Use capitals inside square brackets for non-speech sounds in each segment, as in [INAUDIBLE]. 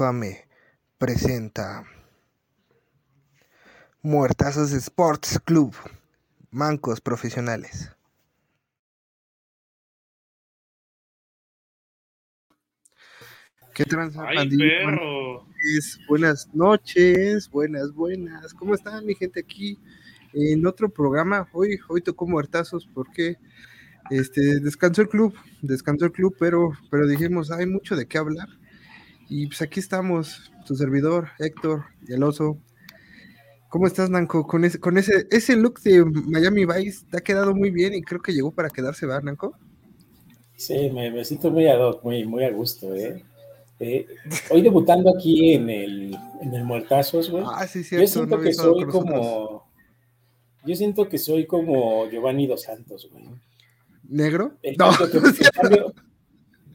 Infame presenta Muertazos Sports Club, Mancos Profesionales. ¿Qué tranza, Ay, pandilla? perro. Buenas, buenas noches, buenas, buenas. ¿Cómo están mi gente aquí? En otro programa, hoy, hoy tocó muertazos porque este, descansó el club, descansó el club, pero, pero dijimos, hay mucho de qué hablar. Y pues aquí estamos, tu servidor, Héctor, y el oso. ¿Cómo estás, Nanco? Con ese, con ese, ese look de Miami Vice te ha quedado muy bien y creo que llegó para quedarse, ¿verdad, Nanco? Sí, me, me siento muy ad hoc, muy, muy a gusto, ¿eh? Eh, hoy debutando aquí en el, en el Muertazos, güey. Ah, sí, yo cierto. siento no había que soy como. Yo siento que soy como Giovanni Dos Santos, güey. ¿Negro? El, No, cambio [LAUGHS] que, el, cambio,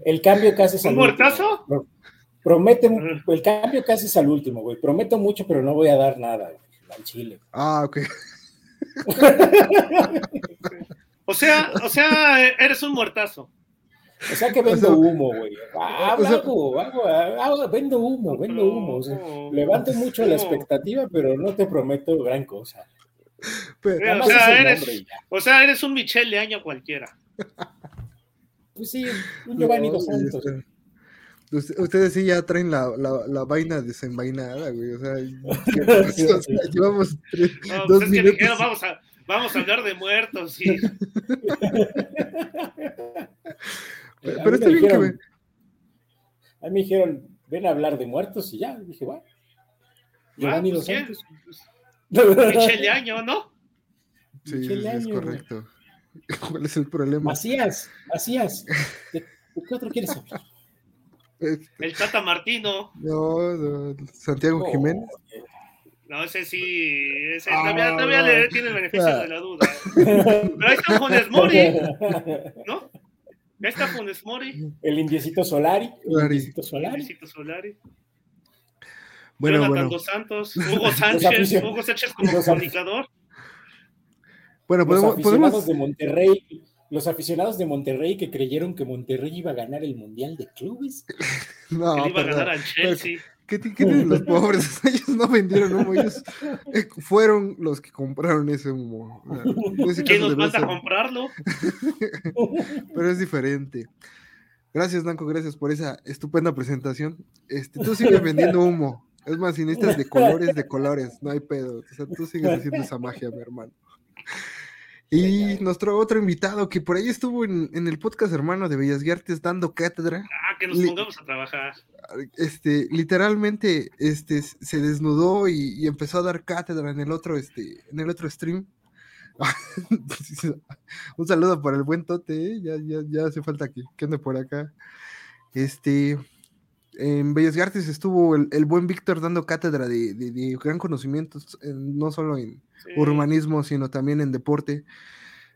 el cambio que haces ¿Un muertazo? último. Pro- Promete, el cambio que haces al último, güey. Prometo mucho, pero no voy a dar nada, güey, al chile. Ah, ok. [LAUGHS] O sea, o sea, eres un muertazo. O sea que vendo sea, humo, güey. Ah, o sea- hago, hago, hago- vendo humo, vendo humo. o sea, No, levanto mucho la expectativa, pero no te prometo gran cosa. Pero- o sea, es eres-. O sea, un Michelle de año cualquiera. Pues sí, un Giovanni No, Santos. Usted- Ustedes sí ya traen la, la, la vaina desenvainada, güey. O sea, [LAUGHS] [LAUGHS] llevamos tres- No, dos pues es que minutos. dijeron, vamos a, vamos a hablar de muertos. Y, [LAUGHS] Pero, está bien que dijeron- me- A mí me dijeron, ven a hablar de muertos y ya. Dije, bueno. Giovanni Ah, Dos pues, Santos. Michelle de año, ¿no? Sí, es Año, güey. correcto. ¿Cuál es el problema? Macías, Macías. ¿De, de qué otro quieres hablar? Eh, El Tata Martino. No, no, Santiago Oh, Jiménez. No, ese sí, ese Ah, todavía, todavía no. le tiene el beneficio Ah. de la duda. [LAUGHS] Pero ahí está Funes Mori, [LAUGHS] ¿no? Ahí está Funes Mori, El indiecito Solari. El Solari. indiecito Solari. Luisito Solari, Bueno, Jonathan bueno. Dos Santos, Hugo Sánchez, Hugo Sánchez como los comunicador. Bueno, Los podemos, aficionados podemos, de Monterrey, los aficionados de Monterrey que creyeron que Monterrey iba a ganar el Mundial de Clubes. [LAUGHS] no, que iba a ganar al Chelsea. ¿Qué, ti- qué tienen los pobres? [LAUGHS] Ellos no vendieron humo, ellos eh, fueron los que compraron ese humo. Ese [LAUGHS] ¿Quién caso nos manda a comprarlo? pero es diferente. Gracias, Nanco, gracias por esa estupenda presentación. Este, tú sigues vendiendo humo. Es más, si necesitas de colores, de colores, no hay pedo. O sea, tú sigues haciendo esa magia, mi hermano. Y nuestro otro invitado que por ahí estuvo en, en el podcast hermano de Bellas Artes dando cátedra, Ah, que nos pongamos a trabajar. este, literalmente, este, se desnudó y, y empezó a dar cátedra en el otro, este, en el otro stream. [LAUGHS] Un saludo para el buen Tote, ¿eh? ya, ya, ya hace falta que, que ande por acá. Este, en Bellas Artes estuvo el, el buen Víctor dando cátedra de, de- de gran conocimiento, en- no solo en Sí. urbanismo, sino también en deporte.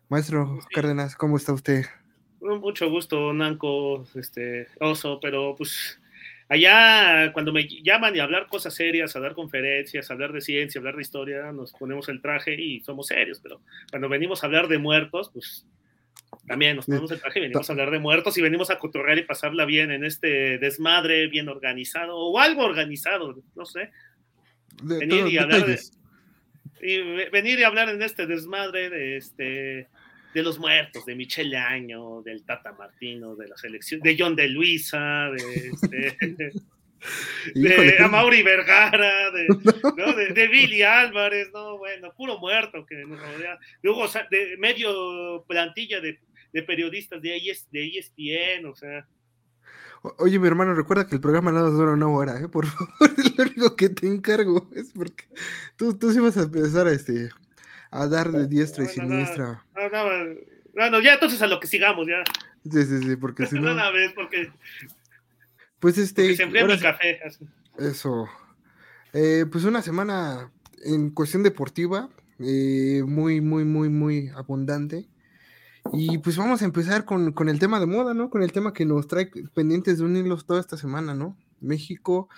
Maestro Sí. Cárdenas, ¿cómo está usted? Mucho gusto, Nanco, este, oso, pero pues allá cuando me llaman y a hablar cosas serias, a dar conferencias, a hablar de ciencia, a hablar de historia, nos ponemos el traje y somos serios, pero cuando venimos a hablar de muertos, pues también nos ponemos el traje y venimos a hablar de muertos y venimos a cotorrear y pasarla bien en este desmadre bien organizado o algo organizado, no sé. De, Venir y hablar de, y ve- venir y hablar en este desmadre de este de los muertos, de Michelle Año, del Tata Martino, de la selección, de John de Luisa, de, este, [LAUGHS] Híjole, de Amaury Vergara, de, ¿no? de, de Billy Álvarez, no, bueno, puro muerto que nos rodea, de, Hugo Sa- de medio plantilla de, de periodistas de, ES de E ESPN, o sea, O- Oye, mi hermano, recuerda que el programa nada dura una hora, ¿eh? Por favor, [LAUGHS] es lo único que te encargo. Es porque tú, tú sí vas a empezar a, este, a dar de diestra y No, siniestra. no, no, bueno, ya entonces a lo que sigamos, ya, Sí, sí, sí, porque si de no, una vez, porque, pues este, porque se enfría mi café. así. eso. Eh, pues una semana en cuestión deportiva, eh, muy, muy, muy, muy abundante. Y pues vamos a empezar con, con el tema de moda, ¿no? Con el tema que nos trae pendientes de unirlos toda esta semana, ¿no? México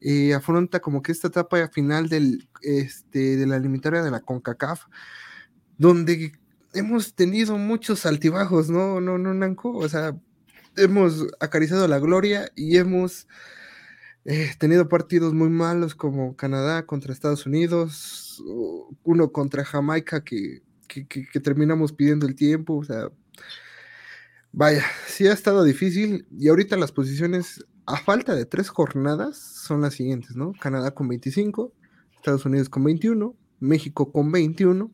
eh, afronta como que esta etapa final del, este, de la eliminatoria de la CONCACAF, donde hemos tenido muchos altibajos, ¿no? No, no, Nanco, o sea, hemos acariciado la gloria y hemos He tenido partidos muy malos como Canadá contra Estados Unidos, uno contra Jamaica que, que, terminamos pidiendo el tiempo, o sea, vaya, sí ha estado difícil y ahorita las posiciones a falta de tres jornadas son las siguientes, ¿no? Canadá con 25, Estados Unidos con 21, México con 21,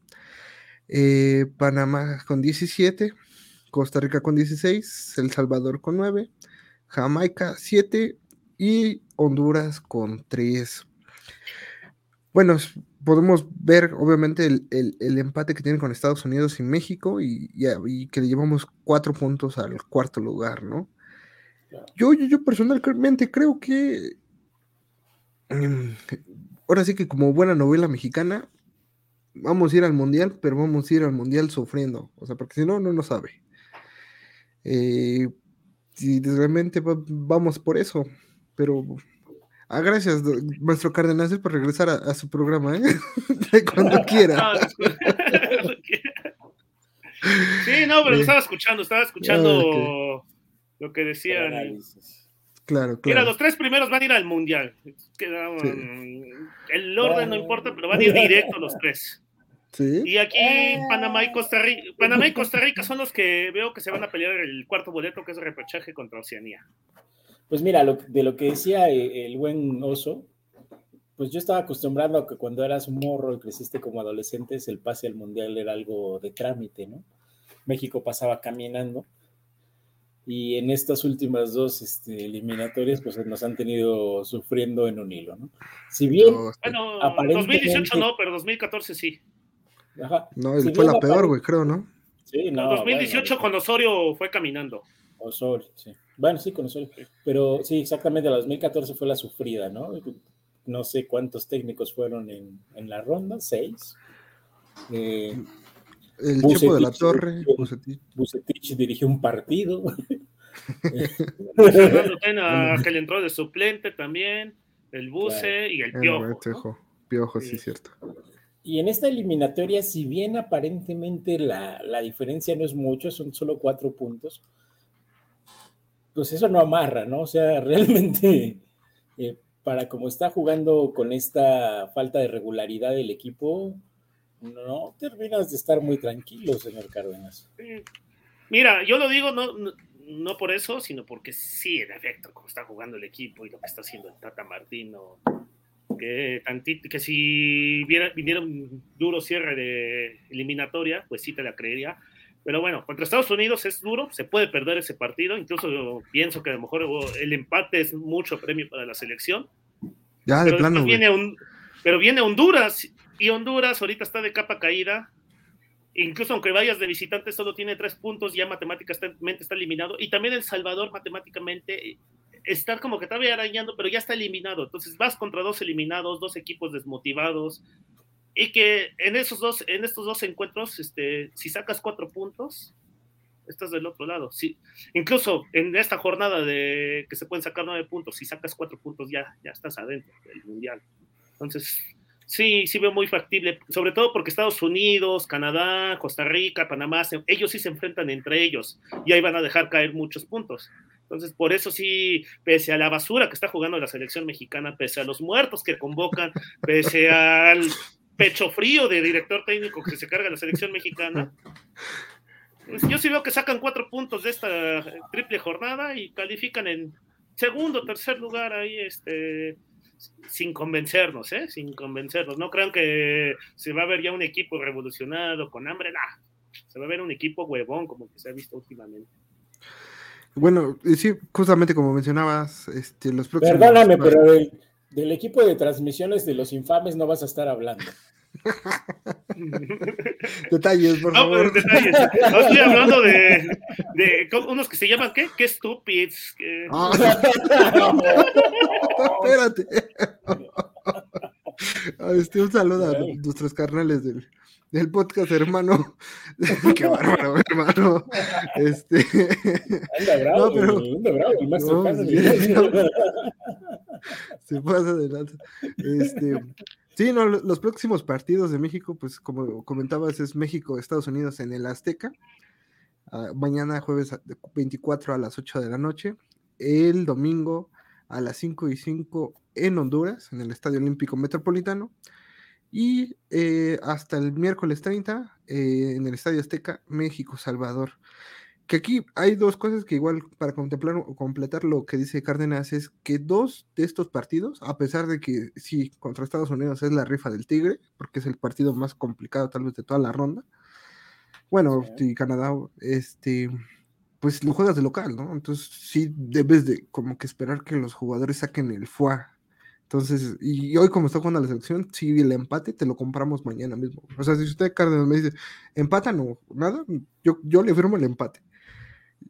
eh, Panamá con 17, Costa Rica con 16, El Salvador con 9, Jamaica 7 y Honduras con 3. Bueno, podemos ver obviamente el, empate que tiene con Estados Unidos y México y, que le llevamos cuatro puntos al cuarto lugar, ¿no? Yo, yo, personalmente creo que em, ahora sí que como buena novela mexicana, vamos a ir al mundial, pero vamos a ir al mundial sufriendo, o sea, porque si no, no lo sabe. Eh, y realmente vamos por eso, pero ah, gracias, nuestro Cardenal, por regresar a, su programa, ¿eh? [LAUGHS] [LAUGHS] [LAUGHS] cuando quiera. sí, no, pero lo eh, estaba escuchando, estaba escuchando ah, lo que decían. Claro, claro. Mira, los tres primeros van a ir al mundial. El orden no importa, pero van a ir directo los tres. Y aquí Panamá y Costa Rica, Panamá y Costa Rica son los que veo que se van a pelear el cuarto boleto, que es el repechaje contra Oceanía. Pues mira, de lo que decía eh, el buen oso, pues yo estaba acostumbrado a que cuando eras morro y creciste como adolescentes, el pase al mundial era algo de trámite, ¿no? México pasaba caminando y en estas últimas dos este, eliminatorias pues nos han tenido sufriendo en un hilo, ¿no? Si bien... Bueno, 2018 no, pero 2014 sí. No, fue la peor, güey, creo, ¿no? Sí, no. 2018 con Osorio fue caminando. Osorio, sí. Bueno, sí, con Osorio. Pero sí, exactamente, la 2014 fue la sufrida, ¿no? No sé cuántos técnicos fueron en, en la ronda, seis. Eh, el tipo de la torre. Bucetich. dirigió un partido. [LAUGHS] Fernando Tena, [LAUGHS] que le entró de suplente también. El Buce y el Piojo. Piojo, sí, cierto. Y en esta eliminatoria, si bien aparentemente la, diferencia no es mucho, son solo cuatro puntos, pues eso no amarra, ¿no? O sea, [LAUGHS] realmente, eh, para como está jugando con esta falta de regularidad del equipo, no terminas de estar muy tranquilo, señor Cárdenas. Mira, yo lo digo no, no, por eso, sino porque sí, en efecto, como está jugando el equipo y lo que está haciendo el Tata Martino, que, que si viniera un duro cierre de eliminatoria, pues sí te la creería. Pero bueno, contra Estados Unidos es duro, se puede perder ese partido. Incluso pienso que a lo mejor el empate es mucho premio para la selección. Ya, de plano. Viene un, pero viene Honduras y Honduras ahorita está de capa caída. Incluso aunque vayas de visitante, solo tiene tres puntos, ya matemáticamente está eliminado. Y también El Salvador matemáticamente está como que está arañando, pero ya está eliminado. Entonces vas contra dos eliminados, dos equipos desmotivados. Y que en esos dos, en estos dos encuentros, este, si sacas cuatro puntos, estás del otro lado. Si, incluso en esta jornada de que se pueden sacar nueve puntos, si sacas cuatro puntos, ya, ya estás adentro del mundial. Entonces, sí, sí veo muy factible, sobre todo porque Estados Unidos, Canadá, Costa Rica, Panamá, ellos sí se enfrentan entre ellos y ahí van a dejar caer muchos puntos. Entonces, por eso sí, pese a la basura que está jugando la selección mexicana, pese a los muertos que convocan, pese al pecho frío de director técnico que se carga la selección mexicana, pues yo sí veo que sacan cuatro puntos de esta triple jornada y califican en segundo, tercer lugar ahí, este, sin convencernos, ¿eh? Sin convencernos. No crean que se va a ver ya un equipo revolucionado con hambre, nada. Se va a ver un equipo huevón como que se ha visto últimamente. Bueno, sí, justamente como mencionabas, este, los próximos. Perdóname, pero del, equipo de transmisiones de los infames no vas a estar hablando. [LAUGHS] detalles, por favor. No, detalles. No estoy hablando de, de, unos que se llaman, ¿qué? ¿Qué stupids? Ah. [LAUGHS] Espérate. [LAUGHS] Este, un saludo a nuestros carnales del, del podcast, hermano. [LAUGHS] [LAUGHS] Qué bárbaro, hermano. Este. [LAUGHS] Anda bravo, no, pero... anda bravo, el más no, Se pasa adelante. Este. Sí, no, los próximos partidos de México, pues como comentabas, es México, Estados Unidos en el Azteca. Uh, mañana jueves 24 a las 8 de la noche. El domingo a las 5 y 5 en Honduras, en el Estadio Olímpico Metropolitano. Y eh, hasta el miércoles 30 eh, en el Estadio Azteca, México, Salvador. Que aquí hay dos cosas que igual para contemplar o completar lo que dice Cárdenas es que dos de estos partidos, a pesar de que sí, contra Estados Unidos es la rifa del Tigre, porque es el partido más complicado tal vez de toda la ronda. Bueno, y Canadá, este, pues lo juegas de local, ¿no? Entonces sí debes de como que esperar que los jugadores saquen el FUA entonces, y hoy como está jugando la selección, si el empate te lo compramos mañana mismo. O sea, si usted, Cárdenas, me dice, empata no, nada, yo, yo le firmo el empate.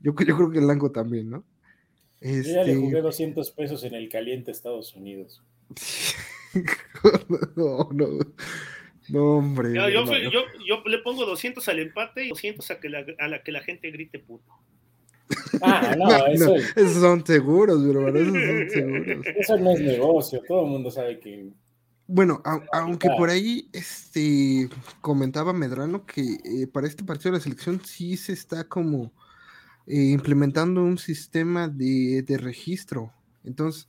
Yo, yo creo que el Lango también, ¿no? Este... Yo ya le este jugué 200 pesos en el caliente Estados Unidos. [LAUGHS] no, no. No, hombre. yo, yo, yo, le pongo 200 al empate y 200 a, que la, a la que la gente grite puto. Ah, [LAUGHS] no, eso esos son seguros, pero esos son seguros. [LAUGHS] Eso no es negocio, todo el mundo sabe que. Bueno, aunque por ahí este, comentaba Medrano que eh, para este partido de la selección sí se está como eh, implementando un sistema de, de registro. Entonces,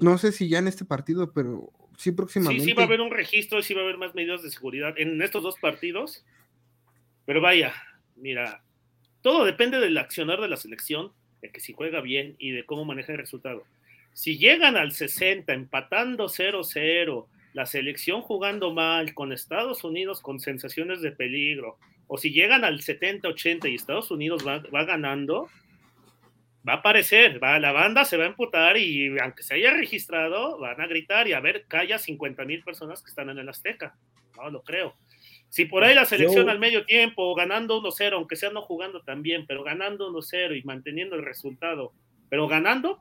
no sé si ya en este partido, pero sí próximamente. Sí, sí va a haber un registro, sí va a haber más medidas de seguridad en estos dos partidos. Pero vaya, mira, todo depende del accionar de la selección, de que si juega bien y de cómo maneja el resultado. Si llegan al 60 empatando 0-0, la selección jugando mal, con Estados Unidos con sensaciones de peligro, o si llegan al 70-80 y Estados Unidos va, ganando, va a aparecer, va, la banda se va a emputar y aunque se haya registrado, van a gritar y a ver, calla 50 mil personas que están en el Azteca. No lo creo. Si por ahí la selección al medio tiempo, ganando 1-0, aunque sea no jugando tan bien, pero ganando 1-0 y manteniendo el resultado, pero ganando,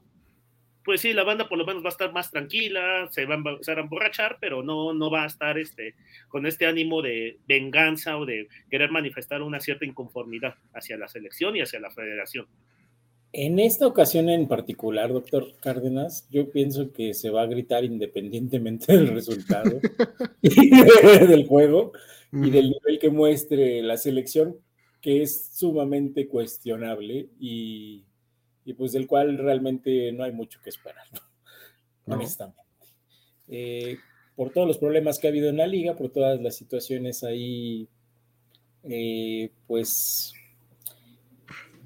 pues sí, la banda por lo menos va a estar más tranquila, se va a empezar a emborrachar, pero no, no va a estar este, con este ánimo de venganza o de querer manifestar una cierta inconformidad hacia la selección y hacia la federación. En esta ocasión en particular, doctor Cárdenas, yo pienso que se va a gritar independientemente del resultado [LAUGHS] [LAUGHS] del juego y del nivel que muestre la selección, que es sumamente cuestionable y, pues del cual realmente no hay mucho que esperar, honestamente. Eh, por todos los problemas que ha habido en la liga, por todas las situaciones ahí, eh, pues,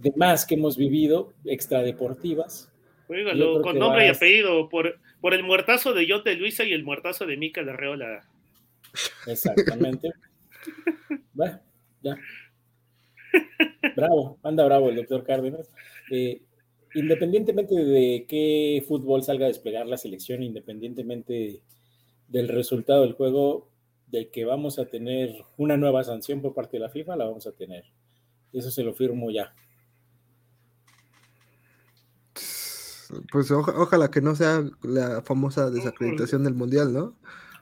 de más que hemos vivido, extradeportivas. con nombre y apellido, por, por el muertazo de Yote Luisa y el muertazo de Mica de Arreola. Exactamente. Bueno, ya. Bravo, anda bravo el doctor Cárdenas. Eh, independientemente de qué fútbol salga a desplegar la selección, independientemente del resultado del juego, de que vamos a tener una nueva sanción por parte de la FIFA, la vamos a tener. Eso se lo firmo ya. Pues ojalá que no sea la famosa desacreditación del mundial, ¿no?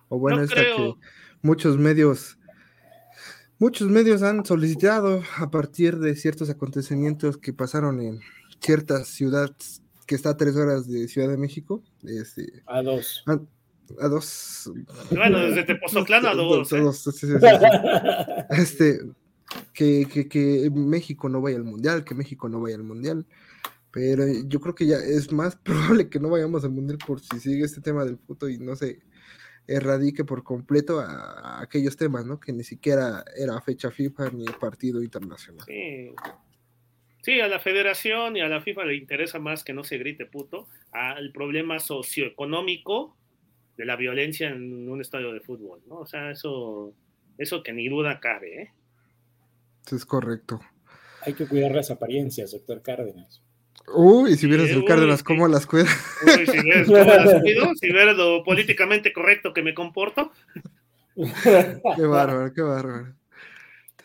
O bueno, esta que muchos medios Muchos medios han solicitado a partir de ciertos acontecimientos que pasaron en ciertas ciudades que está a tres horas de Ciudad de México. Este, a dos. A, dos. Bueno, desde Tepoztlán a dos. este, que, que, que México no vaya al mundial, que México no vaya al mundial. Pero yo creo que ya es más [LAUGHS] probable que no vayamos al mundial por si sigue este tema del puto y no sé erradique por completo a, aquellos temas, ¿no? Que ni siquiera era fecha FIFA ni partido internacional. Sí. sí. a la federación y a la FIFA le interesa más que no se grite puto al problema socioeconómico de la violencia en un estadio de fútbol, ¿no? O sea, eso, eso que ni duda cabe, ¿eh? Es correcto. Hay que cuidar las apariencias, doctor Cárdenas. Uy, si vieras el Cárdenas, ¿cómo las cuida? Uy, si vieras cómo las cuido, si vieras lo políticamente correcto que me comporto. qué bárbaro, qué bárbaro.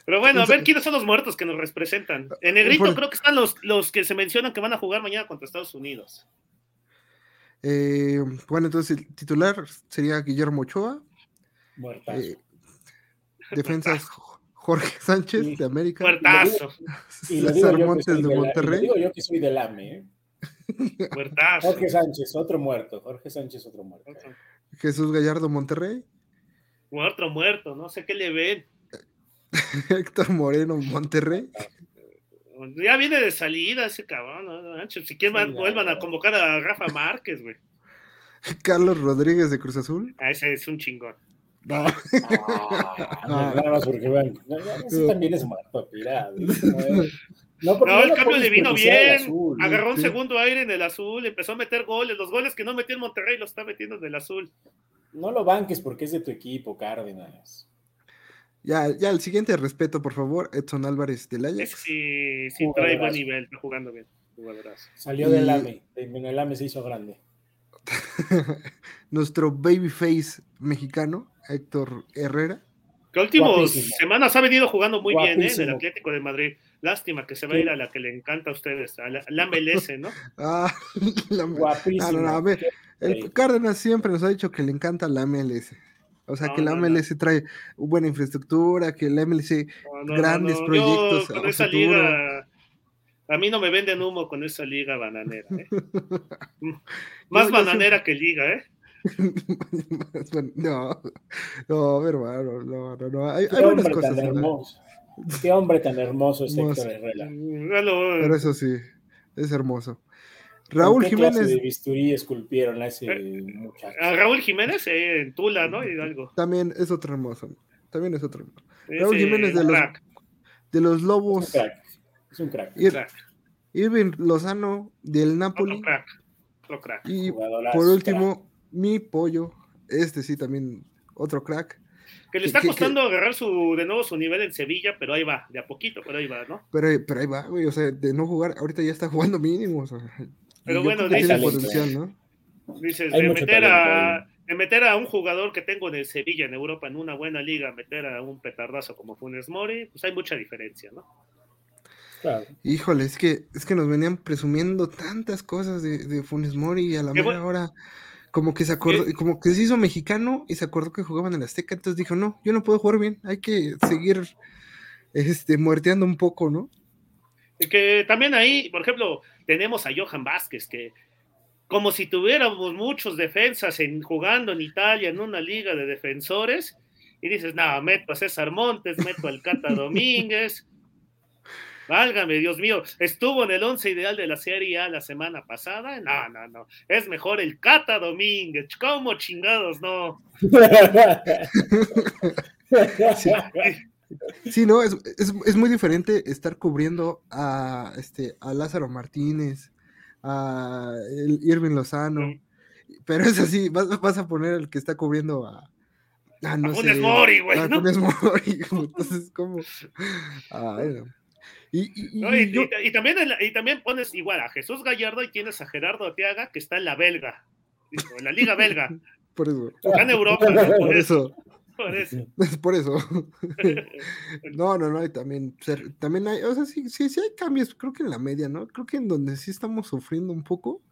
Pero bueno, a ver quiénes son los muertos que nos representan. En negrito creo que están los, los que se mencionan que van a jugar mañana contra Estados Unidos. Eh, bueno, entonces el titular sería Guillermo Ochoa. Eh, defensas [LAUGHS] Jorge Sánchez de América. Puertazo. Y César Montes de Monterrey. digo yo que soy del AME. ¿eh? [LAUGHS] Jorge Sánchez, otro muerto. Jorge Sánchez, otro muerto. Jesús Gallardo, Monterrey. Otro muerto, no sé qué le ven. [LAUGHS] Héctor Moreno, Monterrey. Ya viene de salida ese cabrón, ¿no? Si quieren, vuelvan a convocar a Rafa Márquez, güey. [LAUGHS] Carlos Rodríguez de Cruz Azul. Ah, ese es un chingón. No. Ah, [LAUGHS] nada más porque ese también es martopirado. No, no, el cambio le vino bien. Agarró un segundo aire en el azul, empezó a meter goles. Los goles que no metió en Monterrey los está metiendo en el azul. No lo banques porque es de tu equipo, Cárdenas. Ya, ya, el siguiente respeto, por favor, Edson Álvarez del Ajax. Sí, sí, trae buen nivel, está jugando bien. Salió del AME, el AME se hizo grande. [LAUGHS] Nuestro babyface mexicano, Héctor Herrera. Que últimos semanas ha venido jugando muy bien ¿eh? en el Atlético de Madrid. Lástima que se va a ir a la que le encanta a ustedes, a la, MLS, ¿no? [LAUGHS] Ah, [LAUGHS] la, Guapísimo. Ah, el Cárdenas siempre nos ha dicho que le encanta la MLS. O sea, que la MLS trae buena infraestructura, que la MLS grandes proyectos. con esa liga, a mí no me venden humo con esa liga bananera. ¿eh? [LAUGHS] Más bananera que liga, ¿eh? [LAUGHS] no, no, hermano, no, no, no. Hay, hay buenas cosas. Tan hermoso. Qué hombre tan hermoso es Héctor Herrera. Pero eso sí, es hermoso. Raúl Jiménez. de bisturí esculpieron a ese eh, muchacho? A Raúl Jiménez eh, en Tula, ¿no? Hidalgo. También es otro hermoso. También es otro hermoso. Raúl Jiménez de los, de los Lobos. Es un crack. Irving Lozano del Napoli. Otro crack. Otro crack. Y por último, mi pollo. Este sí, también otro crack. Que le está costando agarrar su, de nuevo su nivel en Sevilla, pero ahí va, de a poquito, pero ahí va, ¿no? Pero, pero ahí va, güey, o sea, de no jugar, ahorita ya está jugando mínimo, o sea, pero bueno, dices, potencial, ¿no? dices de meter, a, de meter a un jugador que tengo en el Sevilla, en Europa, en una buena liga, meter a un petardazo como Funes Mori, pues hay mucha diferencia, ¿no? Claro. Híjole, es que, es que nos venían presumiendo tantas cosas de, de Funes Mori y a la mera hora como que se acordó, como que se hizo mexicano y se acordó que jugaban en la Azteca, entonces dijo, no, yo no puedo jugar bien, hay que seguir este, muerteando un poco, ¿no? Que también ahí, por ejemplo, tenemos a Johan Vázquez, que como si tuviéramos muchos defensas en, jugando en Italia en una liga de defensores, y dices, no, meto a César Montes, meto al Cata [LAUGHS] Domínguez, Válgame, Dios mío, estuvo en el once ideal de la Serie A la semana pasada. No, no, no. Es mejor el Cata Domínguez. ¿Cómo chingados no? [LAUGHS] Sí. no, es, es, muy diferente estar cubriendo a, este, a Lázaro Martínez, a Irving Lozano, pero es así, vas, vas, a poner el que está cubriendo a, Ah, no a sé, Mori, güey. A Mori, entonces, ¿cómo? No. Y, también y también pones igual a Jesús Gallardo y tienes a Gerardo Atiaga que está en la belga, en la liga belga. [LAUGHS] Por eso. Está en Europa. [LAUGHS] Por, eso. Por eso. [LAUGHS] Por eso. no, no, no, y también, también hay, o sea, sí, sí, sí hay cambios, creo que en la media, ¿no? Creo que en donde sí estamos sufriendo un poco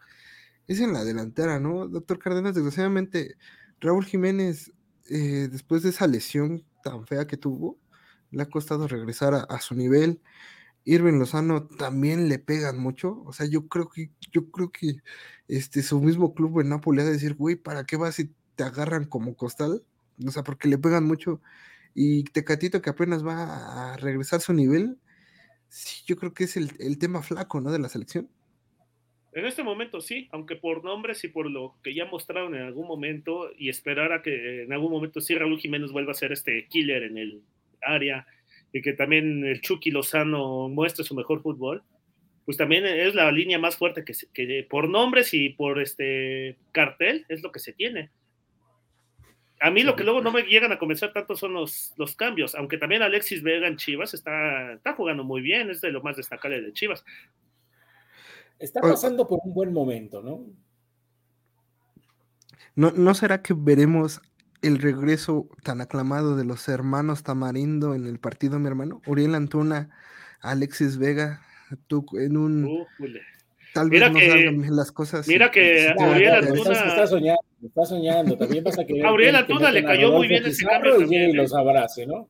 es en la delantera, ¿no? Doctor Cárdenas, desgraciadamente, Raúl Jiménez, eh, después de esa lesión tan fea que tuvo, le ha costado regresar a su nivel. Irving Lozano también le pegan mucho. O sea, yo creo que, yo creo que este, su mismo club en Napoli ha de decir, güey, ¿para qué vas si te agarran como costal? O sea, porque le pegan mucho. Y Tecatito que apenas va a regresar su nivel, sí, yo creo que es el, tema flaco, ¿no? De la selección. En este momento sí, aunque por nombres y por lo que ya mostraron en algún momento y esperar a que en algún momento sí Raúl Jiménez vuelva a ser este killer en el área y que también el Chucky Lozano muestre su mejor fútbol, pues también es la línea más fuerte que, que por nombres y por este cartel es lo que se tiene. A mí lo que luego no me llegan a convencer tanto son los, los cambios, aunque también Alexis Vega en Chivas está, está jugando muy bien, es de lo más destacable de Chivas. Está pasando por un buen momento, ¿no? ¿No, ¿No será que veremos el regreso tan aclamado de los hermanos Tamarindo en el partido, mi hermano. Uriel Antuna, Alexis Vega, tú en un... Tal vez no salgan las cosas. Mira que Uriel Antuna... Está soñando, está soñando. También pasa que... A Uriel Antuna le cayó muy bien ese cambio. Y ¿eh? los abrace, ¿no?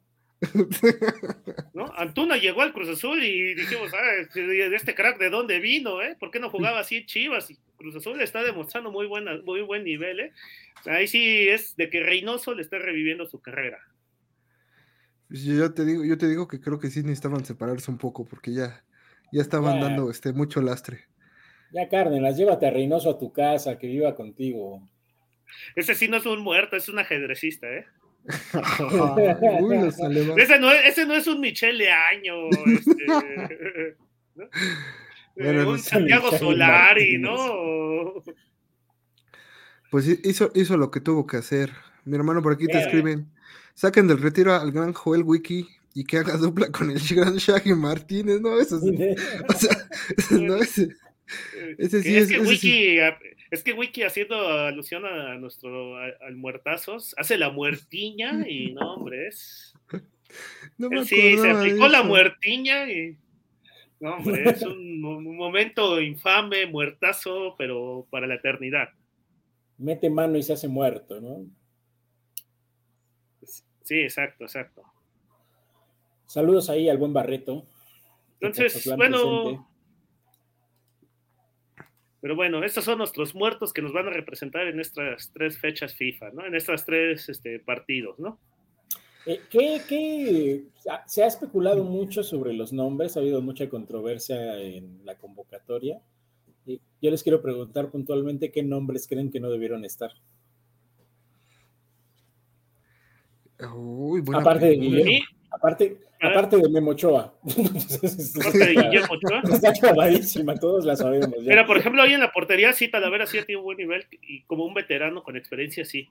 ¿No? Antuna llegó al Cruz Azul y dijimos, ah, de este crack, ¿de dónde vino? Eh? ¿Por qué no jugaba así Chivas? Y Cruz Azul le está demostrando muy, buena, muy buen nivel. ¿eh? Ahí sí es de que Reynoso le está reviviendo su carrera. Pues yo te digo, yo te digo que creo que sí necesitaban separarse un poco porque ya, Ya estaban dando este, mucho lastre. Ya, Cárdenas, llévate a Reynoso a tu casa, que viva contigo. Ese sí no es un muerto, es un ajedrecista, ¿eh? [LAUGHS] Uy, ese, no es, ese no es un Michele Año, este, [LAUGHS] un Santiago Solari, ¿no? Pues hizo, hizo lo que tuvo que hacer. Mi hermano por aquí te escriben. Saquen del retiro al gran Joel Wiki y que haga [LAUGHS] dupla con el gran Shaggy Martínez, ¿no? Eso sí. o sea, no, ese, ese sí es, que Wiki, es que Wiki haciendo alusión a nuestro al muertazos, hace la muertiña y no, hombre, es. [LAUGHS] No me sí, se aplicó la muertiña y. No, hombre, es un, momento infame, muertazo, pero para la eternidad. Mete mano y se hace muerto, ¿no? Sí, exacto, exacto. Saludos ahí al buen Barreto. Entonces, bueno. Pero bueno, estos son nuestros muertos que nos van a representar en estas tres fechas FIFA, ¿no? En estas tres este, partidos, ¿no? Eh, ¿qué, se ha especulado mucho sobre los nombres, ha habido mucha controversia en la convocatoria. Y yo les quiero preguntar puntualmente qué nombres creen que no debieron estar. Uy, Aparte de Guillermo. Aparte, aparte de Memochoa. aparte de Guillermo Ochoa. Está clavadísima, todos la sabemos. Pero, por ejemplo, ahí en la portería, sí, Talavera sí tiene un buen nivel y como un veterano con experiencia, sí.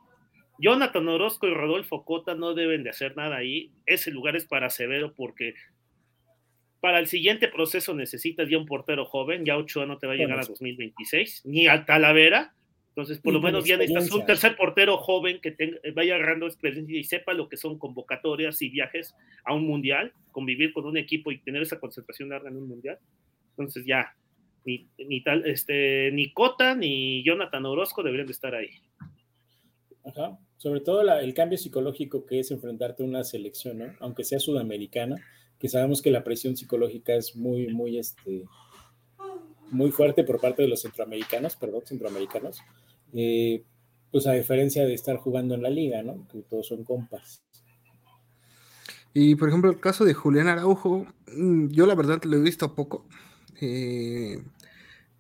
Jonathan Orozco y Rodolfo Cota no deben de hacer nada ahí. Ese lugar es para Severo porque para el siguiente proceso necesitas ya un portero joven. Ya Ochoa no te va a llegar a 2026, ni a Talavera. Entonces, por lo menos ya necesitas un tercer portero joven que tenga, vaya agarrando experiencia y sepa lo que son convocatorias y viajes a un mundial, convivir con un equipo y tener esa concentración larga en un mundial. Entonces, ya, ni, ni, tal, este, ni Cota ni Jonathan Orozco deberían de estar ahí. Ajá. Sobre todo el cambio psicológico que es enfrentarte a una selección, ¿no? Aunque sea sudamericana, que sabemos que la presión psicológica es muy, muy, este, muy fuerte por parte de los centroamericanos, perdón, centroamericanos. Eh, pues a diferencia de estar jugando en la liga, ¿no? Que todos son compas. Y por ejemplo, el caso de Julián Araujo, mm, yo la verdad lo he visto poco, eh,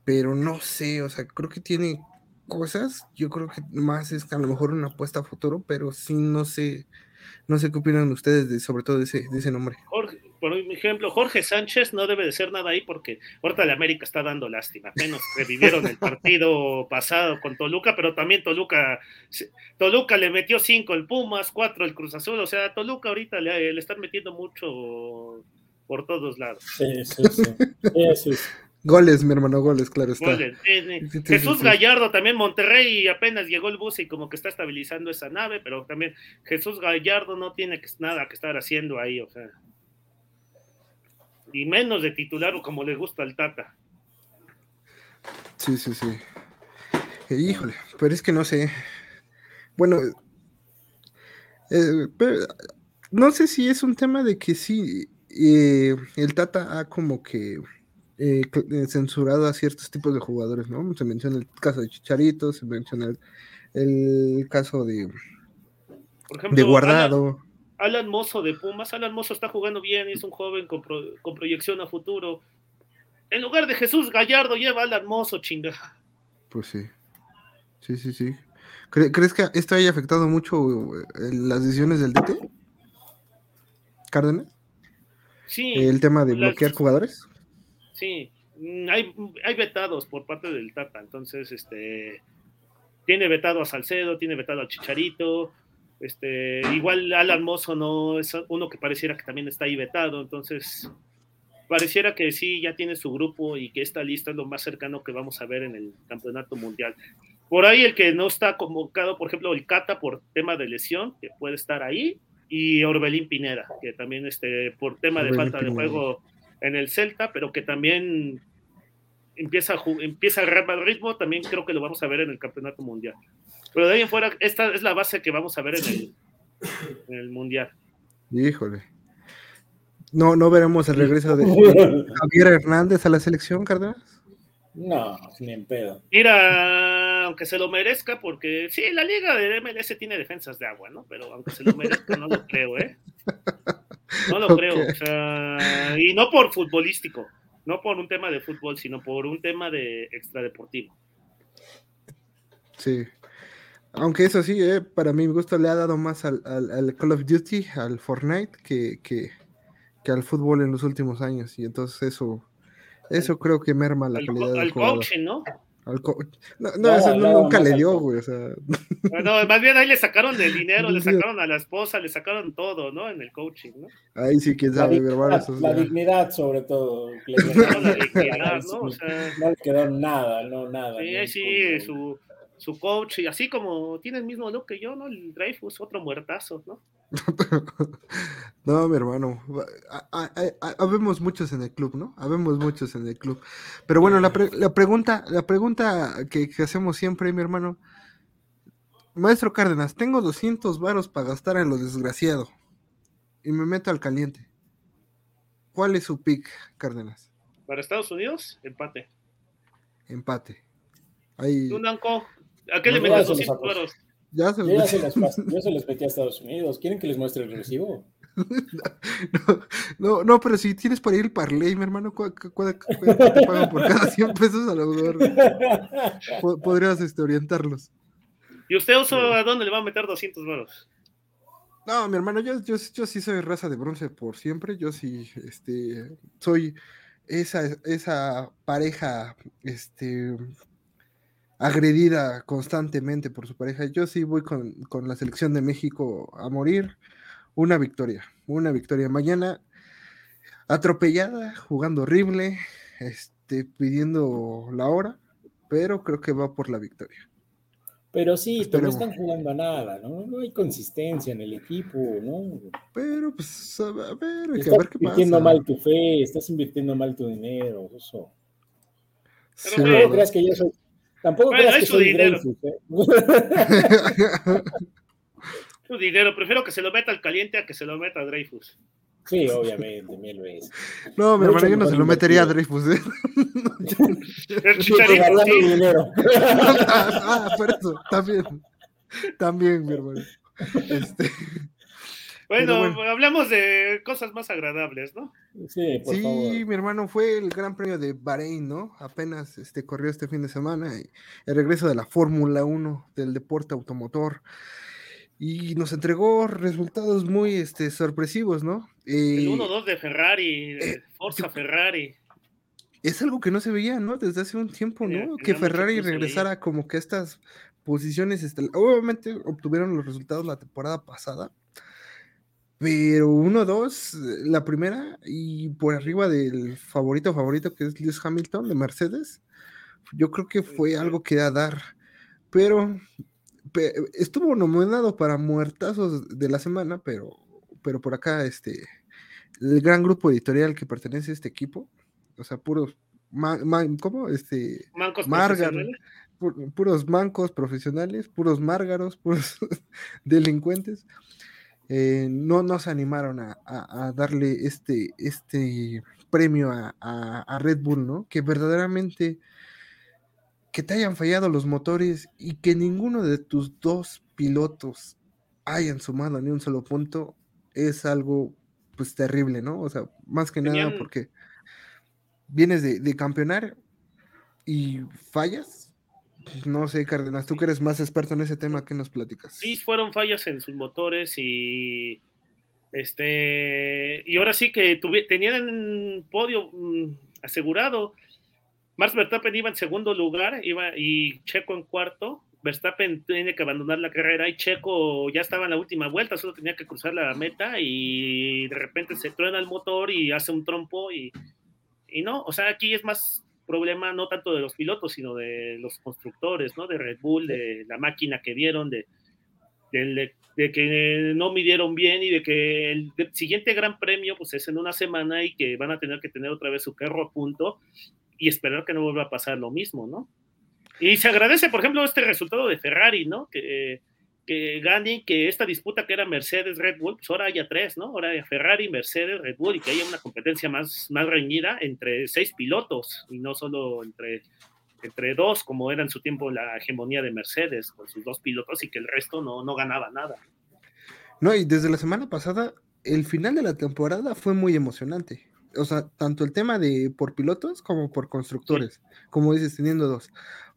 pero no sé, o sea, creo que tiene cosas, yo creo que más es a lo mejor una apuesta a futuro, pero sí no sé, no sé qué opinan ustedes de, sobre todo de ese, de ese nombre. Jorge, por ejemplo, Jorge Sánchez no debe de ser nada ahí porque ahorita la América está dando lástima. Menos [LAUGHS] revivieron el partido pasado con Toluca, pero también Toluca, Toluca le metió cinco el Pumas, cuatro el Cruz Azul. O sea, Toluca ahorita le, están metiendo mucho por todos lados. Sí, sí, sí. Goles, mi hermano, goles, claro está. Jesús Gallardo también, Monterrey, apenas llegó el bus y como que está estabilizando esa nave, pero también Jesús Gallardo no tiene nada que estar haciendo ahí, o sea y menos de titular o como le gusta al Tata. Sí, sí, sí. híjole, pero es que no sé. Bueno, eh, no sé si es un tema de que sí, eh, el Tata ha como que eh, censurado a ciertos tipos de jugadores, ¿no? Se menciona el caso de Chicharito, se menciona el, caso de, Por ejemplo, de Guardado. Alan Mozo de Pumas, Alan Mozo está jugando bien, es un joven con, proyección a futuro. En lugar de Jesús Gallardo, lleva Alan Mozo, chinga. Pues sí. Sí, sí, sí. ¿Crees que esto haya afectado mucho eh, las decisiones del DT? Cárdenas. Sí. El tema de bloquear jugadores. Sí. Mm, hay, hay vetados por parte del Tata, entonces, este. Tiene vetado a Salcedo, tiene vetado a Chicharito, este, igual Alan Mozo no es uno que pareciera que también está ahí vetado, entonces pareciera que sí, ya tiene su grupo y que esta lista es lo más cercano que vamos a ver en el campeonato mundial. Por ahí el que no está convocado, por ejemplo, el Cata por tema de lesión, que puede estar ahí, y Orbelín Pineda, que también este, por tema de falta de juego en el Celta, pero que también empieza a, empieza a agarrar ritmo, también creo que lo vamos a ver en el campeonato mundial. Pero de ahí en fuera, esta es la base que vamos a ver en el, Mundial. Híjole. No, no veremos el regreso de [LAUGHS] Javier Hernández a la selección, Cardenas. No, ni en pedo. Mira, aunque se lo merezca, porque sí, la liga de MLS tiene defensas de agua, ¿no? Pero aunque se lo merezca, no lo creo, ¿eh? [LAUGHS] No lo [LAUGHS] creo, o sea, y no por futbolístico, no por un tema de fútbol, sino por un tema de extradeportivo. Sí. Aunque eso sí, eh, para mi gusto le ha dado más al, Call of Duty, al Fortnite, que, que, al fútbol en los últimos años. Y entonces eso, eso creo que merma la calidad del coaching, ¿no? No, eso nunca le dio, güey. O sea. [LAUGHS] No, más bien ahí le sacaron el dinero, le [LAUGHS] sacaron a la esposa, le sacaron todo, ¿no? En el coaching, ¿no? Ahí sí, quién sabe, la, la dignidad, sobre todo. [LAUGHS] Le la dignidad, ¿no? O sea, no le quedó nada, no, nada. Sí, sí, su su coach, y así como tiene el mismo look que yo, ¿no? El Dreyfus, otro muertazo, ¿no? [LAUGHS] no, mi hermano, habemos muchos en el club, ¿no? Habemos muchos en el club. Pero bueno, la, pregunta, la pregunta que, hacemos siempre, mi hermano, Maestro Cárdenas, tengo 200 varos para gastar en lo desgraciado y me meto al caliente. ¿Cuál es su pick, Cárdenas? Para Estados Unidos, empate. Empate. Ahí... ¿A qué le metes 200 euros? Ya se, yo, se les, se les metí a Estados Unidos. ¿Quieren que les muestre el recibo? [LAUGHS] No, no, pero si tienes para ir el parlay, mi hermano, ¿cuánto te pagan por cada 100 pesos a lo mejor? Podrías este, orientarlos. ¿Y usted, Oso, a dónde le va a meter 200 euros? No, mi hermano, yo, yo, yo, sí soy raza de bronce por siempre. Yo sí, este, soy esa, esa pareja, este, agredida constantemente por su pareja. Yo sí voy con, la selección de México a morir. Una victoria, una victoria. Mañana atropellada, jugando horrible, este, pidiendo la hora, pero creo que va por la victoria. Pero sí, pero no están jugando a nada, ¿no? No hay consistencia en el equipo, ¿no? Pero, pues, a ver, hay que ver qué pasa. Estás invirtiendo mal tu fe, estás invirtiendo mal tu dinero, eso. Pero no creas que yo soy Tampoco creas que soy dinero. ¿eh? [LAUGHS] su dinero, prefiero que se lo meta al caliente a que se lo meta a Dreyfus. Sí, obviamente, mil veces. No, mi hermano, yo no se lo metería a Dreyfus. ¿eh? [LAUGHS] El dinero. [LAUGHS] ah, por eso, también. También, mi hermano. Este. Bueno, hablamos de cosas más agradables, ¿no? Sí, por sí mi hermano, fue el Gran Premio de Bahrein, ¿no? Apenas este, corrió este fin de semana y el regreso de la Fórmula 1 del deporte automotor y nos entregó resultados muy este, sorpresivos, ¿no? el 1-2 de Ferrari, eh, Forza Ferrari. Es algo que no se veía, ¿no? Desde hace un tiempo, ¿no? que Ferrari regresara como que estas posiciones, este, obviamente obtuvieron los resultados la temporada pasada, pero 1-2, la primera, y por arriba del favorito favorito que es Lewis Hamilton de Mercedes, yo creo que fue algo que a dar. Pero estuvo nominado para muertazos de la semana, pero, pero por acá, este, el gran grupo editorial que pertenece a este equipo, o sea, puros, ¿cómo? Este, mancos puros mancos profesionales, puros márgaros, [LAUGHS] puros delincuentes eh, no, nos animaron a, darle este, este premio a, Red Bull, ¿no? Que verdaderamente que te hayan fallado los motores y que ninguno de tus dos pilotos hayan sumado ni un solo punto es algo pues terrible, ¿no? O sea, más que nada porque vienes de, de campeonar y fallas no sé, Cárdenas, tú que eres más experto en ese tema, ¿qué nos platicas? Sí, fueron fallas en sus motores y este y ahora sí que tenían podio mm, asegurado. Max Verstappen iba en segundo lugar iba, y Checo en cuarto. Verstappen tiene que abandonar la carrera y Checo ya estaba en la última vuelta, solo tenía que cruzar la meta y de repente se truena el motor y hace un trompo y, y no, o sea, aquí es más problema no tanto de los pilotos, sino de los constructores, ¿no? De Red Bull, de la máquina que vieron, de, de, que no midieron bien y de que el siguiente gran premio pues es en una semana y que van a tener que tener otra vez su carro a punto y esperar que no vuelva a pasar lo mismo, ¿no? Y se agradece, por ejemplo, este resultado de Ferrari, ¿no? Que que gane, que esta disputa que era Mercedes-Red Bull, pues ahora haya tres, ¿no? Ahora haya Ferrari, Mercedes, Red Bull y que haya una competencia más, más reñida entre seis pilotos y no solo entre, entre dos, como era en su tiempo la hegemonía de Mercedes con sus dos pilotos y que el resto no, no ganaba nada. No, y desde la semana pasada, el final de la temporada fue muy emocionante. o sea, tanto el tema de por pilotos como por constructores, como dices, teniendo dos.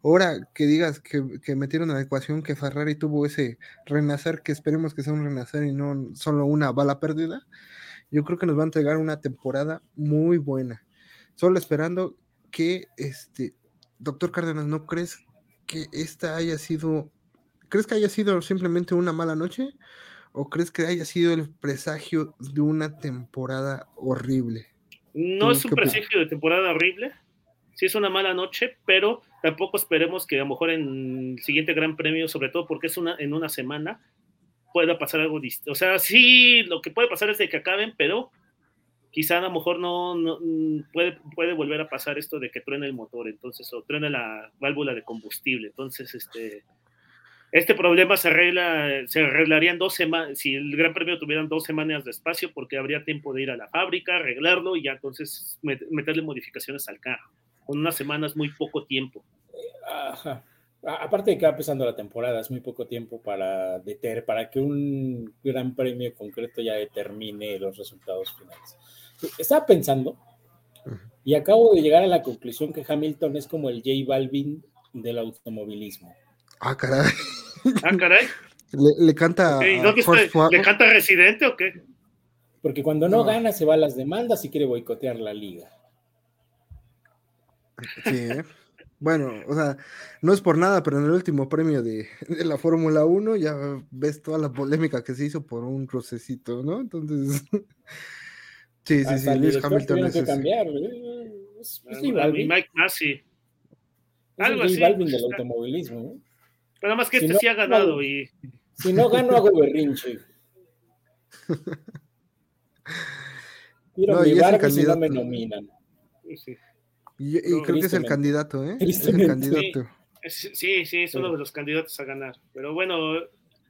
Ahora que digas que, que, metieron a la ecuación que Ferrari tuvo ese renacer, que esperemos que sea un renacer y no solo una bala perdida, yo creo que nos va a entregar una temporada muy buena. Solo esperando que, este, doctor Cárdenas, ¿no crees que esta haya sido, crees que haya sido simplemente una mala noche? ¿O crees que haya sido el presagio de una temporada horrible? No es un presagio de temporada horrible, sí es una mala noche, pero tampoco esperemos que a lo mejor en el siguiente Gran Premio, sobre todo porque es una, en una semana, pueda pasar algo distinto. O sea, sí, lo que puede pasar es de que acaben, pero quizá a lo mejor no, mm, puede, puede volver a pasar esto de que truene el motor, entonces, o truene la válvula de combustible. Entonces, este, este problema se arregla, se arreglaría en dos semanas, si el Gran Premio tuvieran dos semanas de espacio, porque habría tiempo de ir a la fábrica, arreglarlo y ya entonces meterle modificaciones al carro. Con unas semanas muy poco tiempo. Ajá. Aparte de que va empezando la temporada, es muy poco tiempo para, deter, para que un gran premio concreto ya determine los resultados finales. Estaba pensando y acabo de llegar a la conclusión que Hamilton es como el J Balvin del automovilismo. Ah, caray. Ah, caray. Le, canta. ¿Le canta Residente o qué? Porque cuando no, gana se va a las demandas y quiere boicotear la liga. Sí, ¿eh? Bueno, o sea, no es por nada, pero en el último premio de, la Fórmula 1 ya ves toda la polémica que se hizo por un rocecito, ¿no? Entonces, [LAUGHS] sí, sí, sí, Luis Hamilton es que cambiar, ¿eh? Es, Mike Massey. Algo así. Balvin del automovilismo, ¿eh? Pero nada más que este sí ha ganado y... Si no gano, hago berrinche. [LAUGHS] Quiero no, mi barco si no me nominan. Sí. Y, creo que es el candidato, ¿eh? Es el candidato. Sí, sí, es uno de los candidatos a ganar. Pero bueno,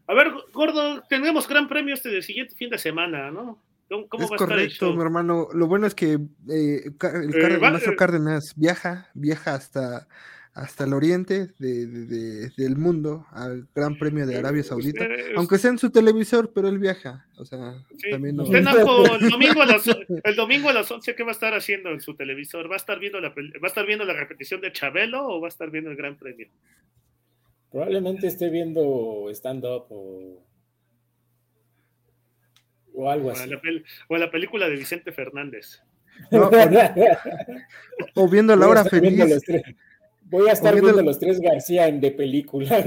a ver, Gordo, tenemos gran premio este del siguiente fin de semana, ¿no? ¿Cómo es va correcto, a estar mi hermano. Lo bueno es que eh, el, eh, maestro Cárdenas viaja, viaja hasta hasta el oriente del mundo al Gran Premio de Arabia Saudita, aunque sea en su televisor, pero él viaja, o sea, también no... el, domingo a las, [LAUGHS] el domingo a las 11, ¿qué va a estar haciendo en su televisor? ¿Va a estar viendo la, va a estar viendo la repetición de Chabelo o va a estar viendo el Gran Premio? Probablemente esté viendo stand-up o, o algo así. o la película de Vicente Fernández. o, viendo la hora [LAUGHS] feliz. Voy a estar viendo, los tres García en de película.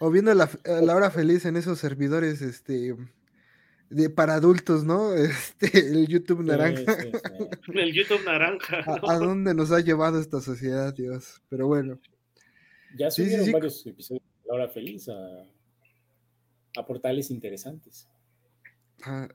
o viendo la, la, hora feliz en esos servidores, este de para adultos, ¿no? [LAUGHS] Este, el YouTube naranja. [LAUGHS] El YouTube naranja. ¿A, dónde nos ha llevado esta sociedad, Dios? Pero bueno. Ya subieron varios episodios de La Hora Feliz a, a portales interesantes. Ah.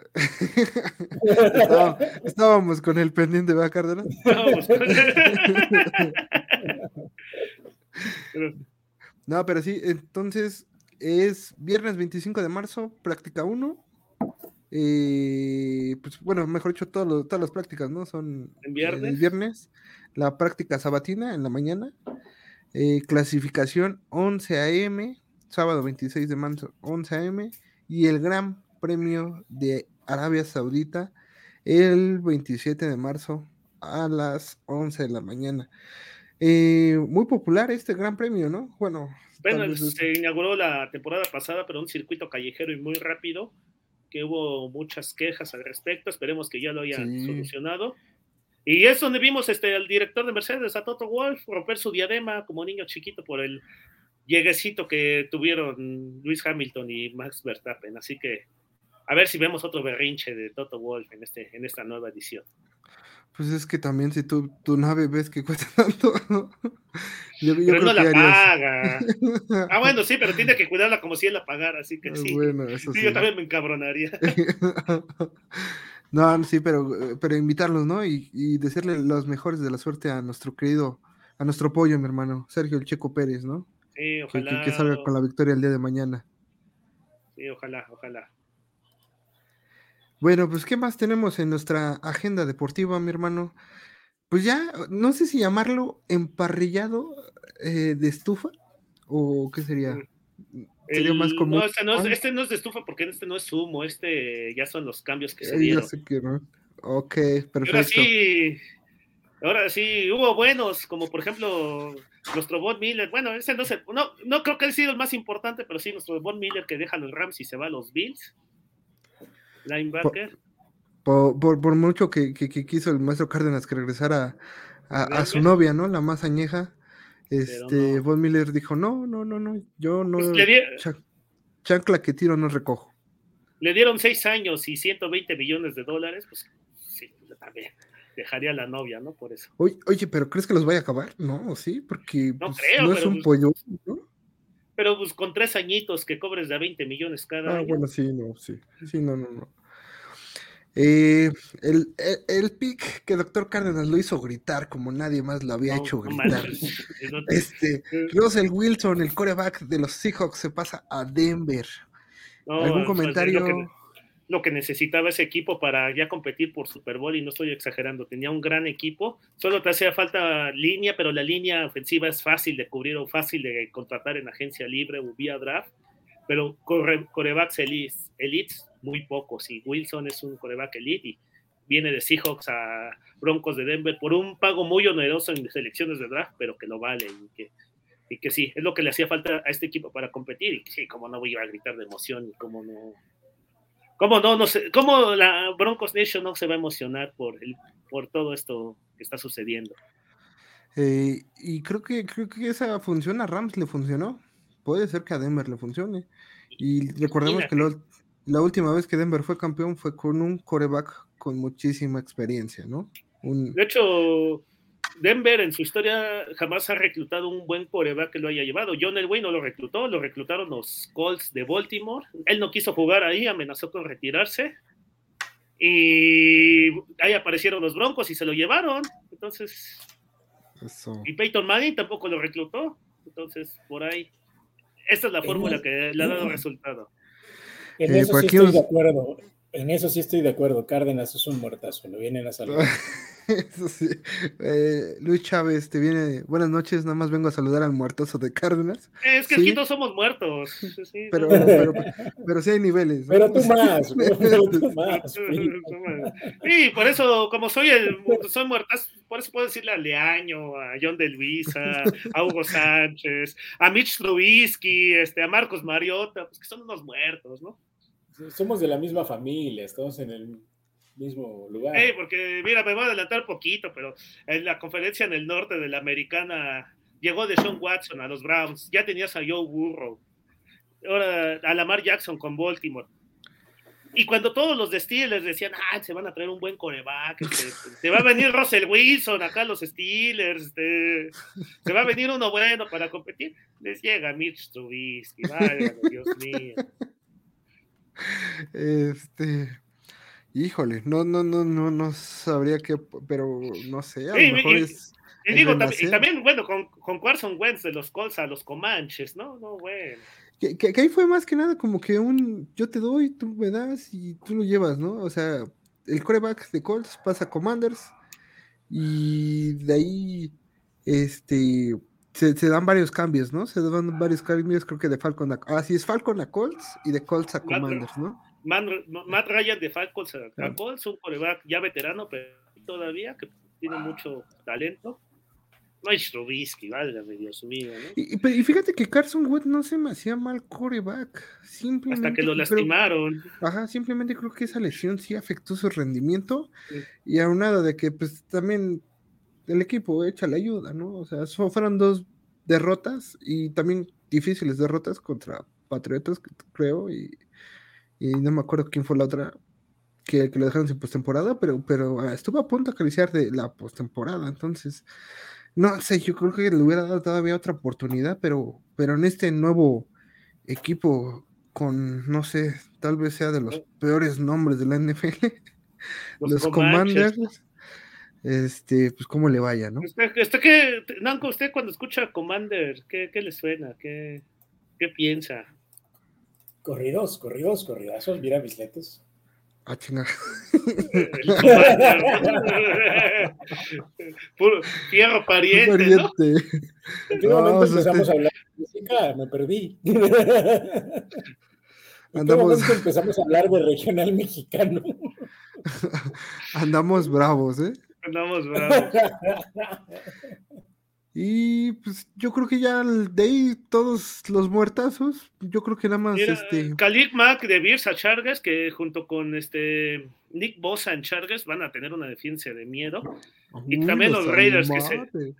estábamos, con el pendiente, ¿verdad, Cárdenas? [LAUGHS] no, pero sí, entonces es viernes 25 de marzo, práctica 1. Eh, pues bueno, mejor dicho, todas las prácticas, ¿no? Son el viernes. viernes la práctica sabatina en la mañana. Eh, clasificación 11 a.m., sábado 26 de marzo 11 a.m. y el gran Premio de Arabia Saudita el 27 de marzo a las 11 de la mañana. Eh, muy popular este Gran Premio, ¿no? Bueno, bueno se inauguró la temporada pasada, pero un circuito callejero y muy rápido, que hubo muchas quejas al respecto. Esperemos que ya lo hayan solucionado. Y es donde vimos este, al director de Mercedes, a Toto Wolf, romper su diadema como niño chiquito por el lleguecito que tuvieron Luis Hamilton y Max Verstappen. Así que a ver si vemos otro berrinche de Toto Wolf en, este, en esta nueva edición. Pues es que también si tu, tu nave ves que cuesta tanto, [LAUGHS] yo, pero no la paga. [LAUGHS] ah, bueno, sí, pero tiene que cuidarla como si él la pagara, así que ah, sí. Bueno, eso sí, yo también me encabronaría. [LAUGHS] no, sí, pero, pero invitarlos, ¿no? Y, y decirle los mejores de la suerte a nuestro querido, a nuestro pollo, mi hermano, Sergio El Checo Pérez, ¿no? Sí, ojalá. que salga con la victoria el día de mañana. Sí, ojalá, ojalá. Bueno, pues, ¿qué más tenemos en nuestra agenda deportiva, mi hermano? Pues ya, no sé si llamarlo emparrillado eh, de estufa o qué sería. Mm, sería más común. No, este no, es, este no, es, de estufa porque este no es humo, este ya son los cambios que se dieron. Ya sé que no. Ok, perfecto. Ahora sí, ahora sí, hubo buenos, como por ejemplo nuestro Von Miller. Bueno, ese no, no, no creo que haya sido el más importante, pero sí nuestro Von Miller que deja los Rams y se va a los Bills. Linebacker. Por, por, por mucho que, que, que, quiso el maestro Cárdenas que regresara a, a, su novia, ¿no? La más añeja. Este, no. Von Miller dijo, no, no, no, no, yo no, pues di... chancla que tiro no recojo. Le dieron seis años y 120 millones de dólares, pues sí, también dejaría a la novia, ¿no? Por eso. Oye, oye, pero ¿crees que los vaya a acabar? No, sí, porque no, pues, creo, no es un pues, pollo, ¿no? Pero pues con tres añitos que cobres de 20 millones cada ah, año. bueno, sí, no, sí, sí, no, no, no. Eh, el, el, el, pick que Doctor Cárdenas lo hizo gritar como nadie más lo había no, hecho [LAUGHS] gritar. No este, [LAUGHS] Russell Wilson, el coreback de los Seahawks, se pasa a Denver. ¿Algún comentario? Pues, lo, que, lo, que, necesitaba ese equipo para ya competir por Super Bowl, y no estoy exagerando, tenía un gran equipo, solo te hacía falta línea, pero la línea ofensiva es fácil de cubrir o fácil de contratar en agencia libre o vía draft, pero corebacks elites, elites muy pocos. Y Wilson es un coreback elite y viene de Seahawks a Broncos de Denver por un pago muy oneroso en selecciones de draft, pero que lo vale y que, y que sí, es lo que le hacía falta a este equipo para competir. Y sí, como no voy a gritar de emoción y cómo no. ¿Cómo no, no sé, cómo la Broncos Nation no se va a emocionar por, el, por todo esto que está sucediendo? Eh, y creo que creo que esa función a Rams le funcionó. Puede ser que a Denver le funcione. Y recordemos que la última vez que Denver fue campeón fue con un coreback con muchísima experiencia, ¿no? Un... De hecho, Denver en su historia jamás ha reclutado un buen coreback que lo haya llevado. John Elway no lo reclutó, lo reclutaron los Colts de Baltimore. Él no quiso jugar ahí, amenazó con retirarse. Y ahí aparecieron los Broncos y se lo llevaron. Entonces, Eso. y Peyton Manning tampoco lo reclutó. Entonces, por ahí. Esta es la fórmula que le ha dado [LAUGHS] resultado. En eh, eso sí estoy de acuerdo. En eso sí estoy de acuerdo. Cárdenas es un muertazo, lo vienen a saludar. [LAUGHS] eso sí. Eh, Luis Chávez te viene. Buenas noches, nada más vengo a saludar al muertazo de Cárdenas. Es que sí. aquí todos somos muertos. Sí, pero, [LAUGHS] pero, pero, sí hay niveles. ¿no? Pero tú más, [LAUGHS] pero tú más. Sí, por eso, como soy el soy muertazo, por eso puedo decirle a Leaño, a John de Luisa, a Hugo Sánchez, a Mitch Trubisky, este, a Marcos Mariota, pues que son unos muertos, ¿no? Somos de la misma familia, estamos en el mismo lugar. Porque mira, me voy a adelantar poquito, pero en la conferencia en el norte de la americana llegó de Sean Watson a los Browns, ya tenías a Joe Burrow, ahora a Lamar Jackson con Baltimore. Y cuando todos los de Steelers decían, ah, se van a traer un buen coreback, este, [LAUGHS] te va a venir Russell Wilson acá los Steelers, este, se va a venir uno bueno para competir, les llega Mitch Trubisky, vaya, Dios mío. [LAUGHS] Este, híjole, no, no, no, no, no sabría qué, pero no sé, a lo mejor y, es. Y, digo, y también, bueno, con, con Carson Wentz de los Colts a los Comanches, ¿no? No, bueno. Que, que, que, ahí fue más que nada como que un yo te doy, tú me das y tú lo llevas, ¿no? O sea, el coreback de Colts pasa a Commanders y de ahí, este, se, se, dan varios cambios, ¿no? Se dan varios cambios, creo que de Falcon a. Ah, sí, es Falcon a Colts y de Colts a Commanders, ¿no? Matt, Matt Ryan de Falcons a, a Colts, un coreback ya veterano, pero todavía que tiene mucho talento. No es Trubisky, válgame Dios mío, ¿no? Y, y, fíjate que Carson Wentz no se me hacía mal coreback. Simplemente. Hasta que lo lastimaron. Creo, ajá, simplemente creo que esa lesión sí afectó su rendimiento. Sí. Y aunado de que, pues también el equipo echa la ayuda, ¿no? O sea, fueron dos derrotas y también difíciles derrotas contra Patriotas, creo, y, y no me acuerdo quién fue la otra que, que lo dejaron sin postemporada, pero, pero uh, estuvo a punto de acariciar de la postemporada, entonces, no sé, yo creo que le hubiera dado todavía otra oportunidad, pero, pero en este nuevo equipo con, no sé, tal vez sea de los peores nombres de la NFL, los, los Commanders este, pues cómo le vaya, ¿no? Usted, usted qué, Nanco, usted cuando escucha Commander, ¿qué, qué le suena? ¿Qué, ¿Qué, piensa? Corridos, corridos, corridazos, mira mis letos. Ah, chinga. [LAUGHS] [LAUGHS] Puro fierro pariente, pariente. ¿no? ¿En qué no, momento empezamos este... a hablar de música? Me perdí. [LAUGHS] ¿En Andamos... qué momento empezamos a hablar de regional mexicano? Andamos bravos, ¿eh? Andamos bravos. [LAUGHS] Y pues yo creo que ya de ahí todos los muertazos, yo creo que nada más este. Khalid Mack de Beers a Chargers, que junto con este Nick Bosa en Chargers van a tener una defensa de miedo. y también los, Raiders, que,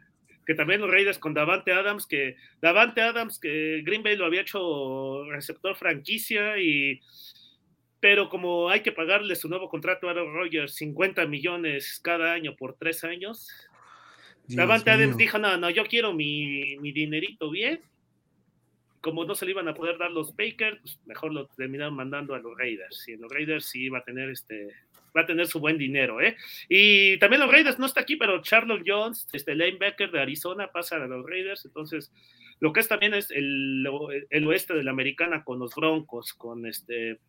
que, también los Raiders con Davante Adams, que Davante Adams, que Green Bay lo había hecho receptor franquicia y pero como hay que pagarle su nuevo contrato a Aaron Rodgers 50 millones cada año por tres años, Davante Adams dijo, no, no, yo quiero mi, mi, dinerito bien. Como no se le iban a poder dar los Bakers, pues mejor lo terminaron mandando a los Raiders. Y en los Raiders sí va a tener este, va a tener su buen dinero, ¿eh? Y también los Raiders no está aquí, pero Charlotte Jones, este linebacker de Arizona, pasa a los Raiders. Entonces, lo que es también es el, el oeste de la americana con los Broncos, con este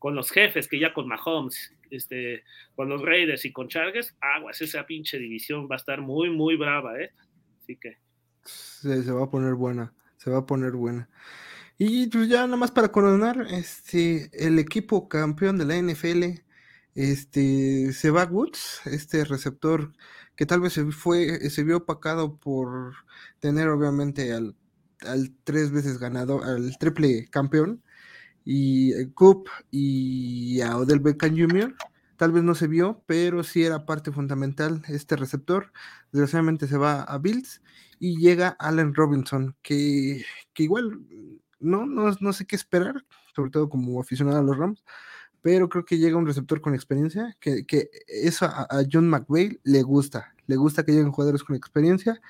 con los jefes, que ya con Mahomes, este, con los Raiders y con Chargers, aguas, esa pinche división va a estar muy, muy brava, ¿eh? Así que. se va a poner buena, se va a poner buena. Y pues ya nada más para coronar, este, el equipo campeón de la NFL, este, se va Woods, este receptor que tal vez se fue, se vio opacado por tener obviamente al, al tres veces ganado, al triple campeón, y eh, Coop y a Odell Beckham Jr. Tal vez no se vio, pero sí era parte fundamental este receptor. Desgraciadamente se va a Bills y llega Allen Robinson, que, que igual no, no, no, sé qué esperar, sobre todo como aficionado a los Rams, pero creo que llega un receptor con experiencia, que, que eso a, a, John McVay le gusta, le gusta que lleguen jugadores con experiencia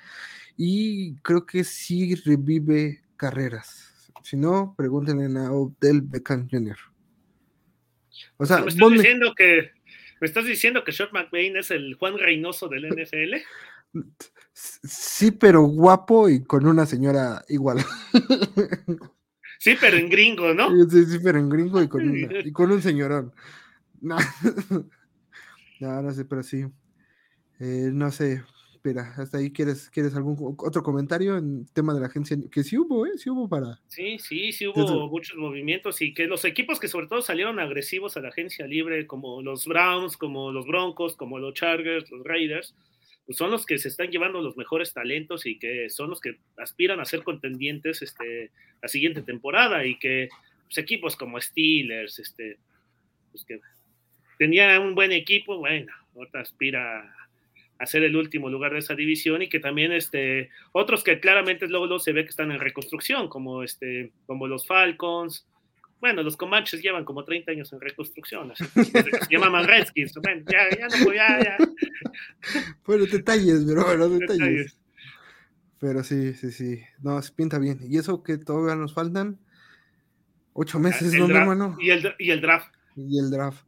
y creo que sí revive carreras. Si no, pregúntenle a Odell Beckham Jr. O sea, me estás diciendo que me estás diciendo que Short McVeigh es el Juan Reynoso del NFL. Sí, pero guapo y con una señora igual. Sí, pero en gringo, ¿no? Sí, sí pero en gringo y con, [LAUGHS] y con un señorón. [LAUGHS] No. no, no sé, pero sí. Eh, no sé, espera, hasta ahí quieres, quieres algún otro comentario en tema de la agencia, que sí hubo, ¿eh? Sí hubo para. Sí, sí, sí hubo muchos movimientos y que los equipos que sobre todo salieron agresivos a la agencia libre, como los Browns, como los Broncos, como los Chargers, los Raiders, pues son los que se están llevando los mejores talentos y que son los que aspiran a ser contendientes este, la siguiente temporada y que pues, equipos como Steelers, este, pues que tenía un buen equipo, bueno, ahora aspira hacer el último lugar de esa división y que también este, otros que claramente luego, luego se ve que están en reconstrucción, como, este, como los Falcons. Bueno, los Comanches llevan como 30 años en reconstrucción, así, se [LAUGHS] llaman Redskins. Bueno, ya, ya no, ya, ya. Bueno, detalles, pero bueno, detalles. Pero sí, sí, sí. No, se pinta bien. Y eso que todavía nos faltan ocho meses, ¿no, hermano? Y el, y el draft. Y el draft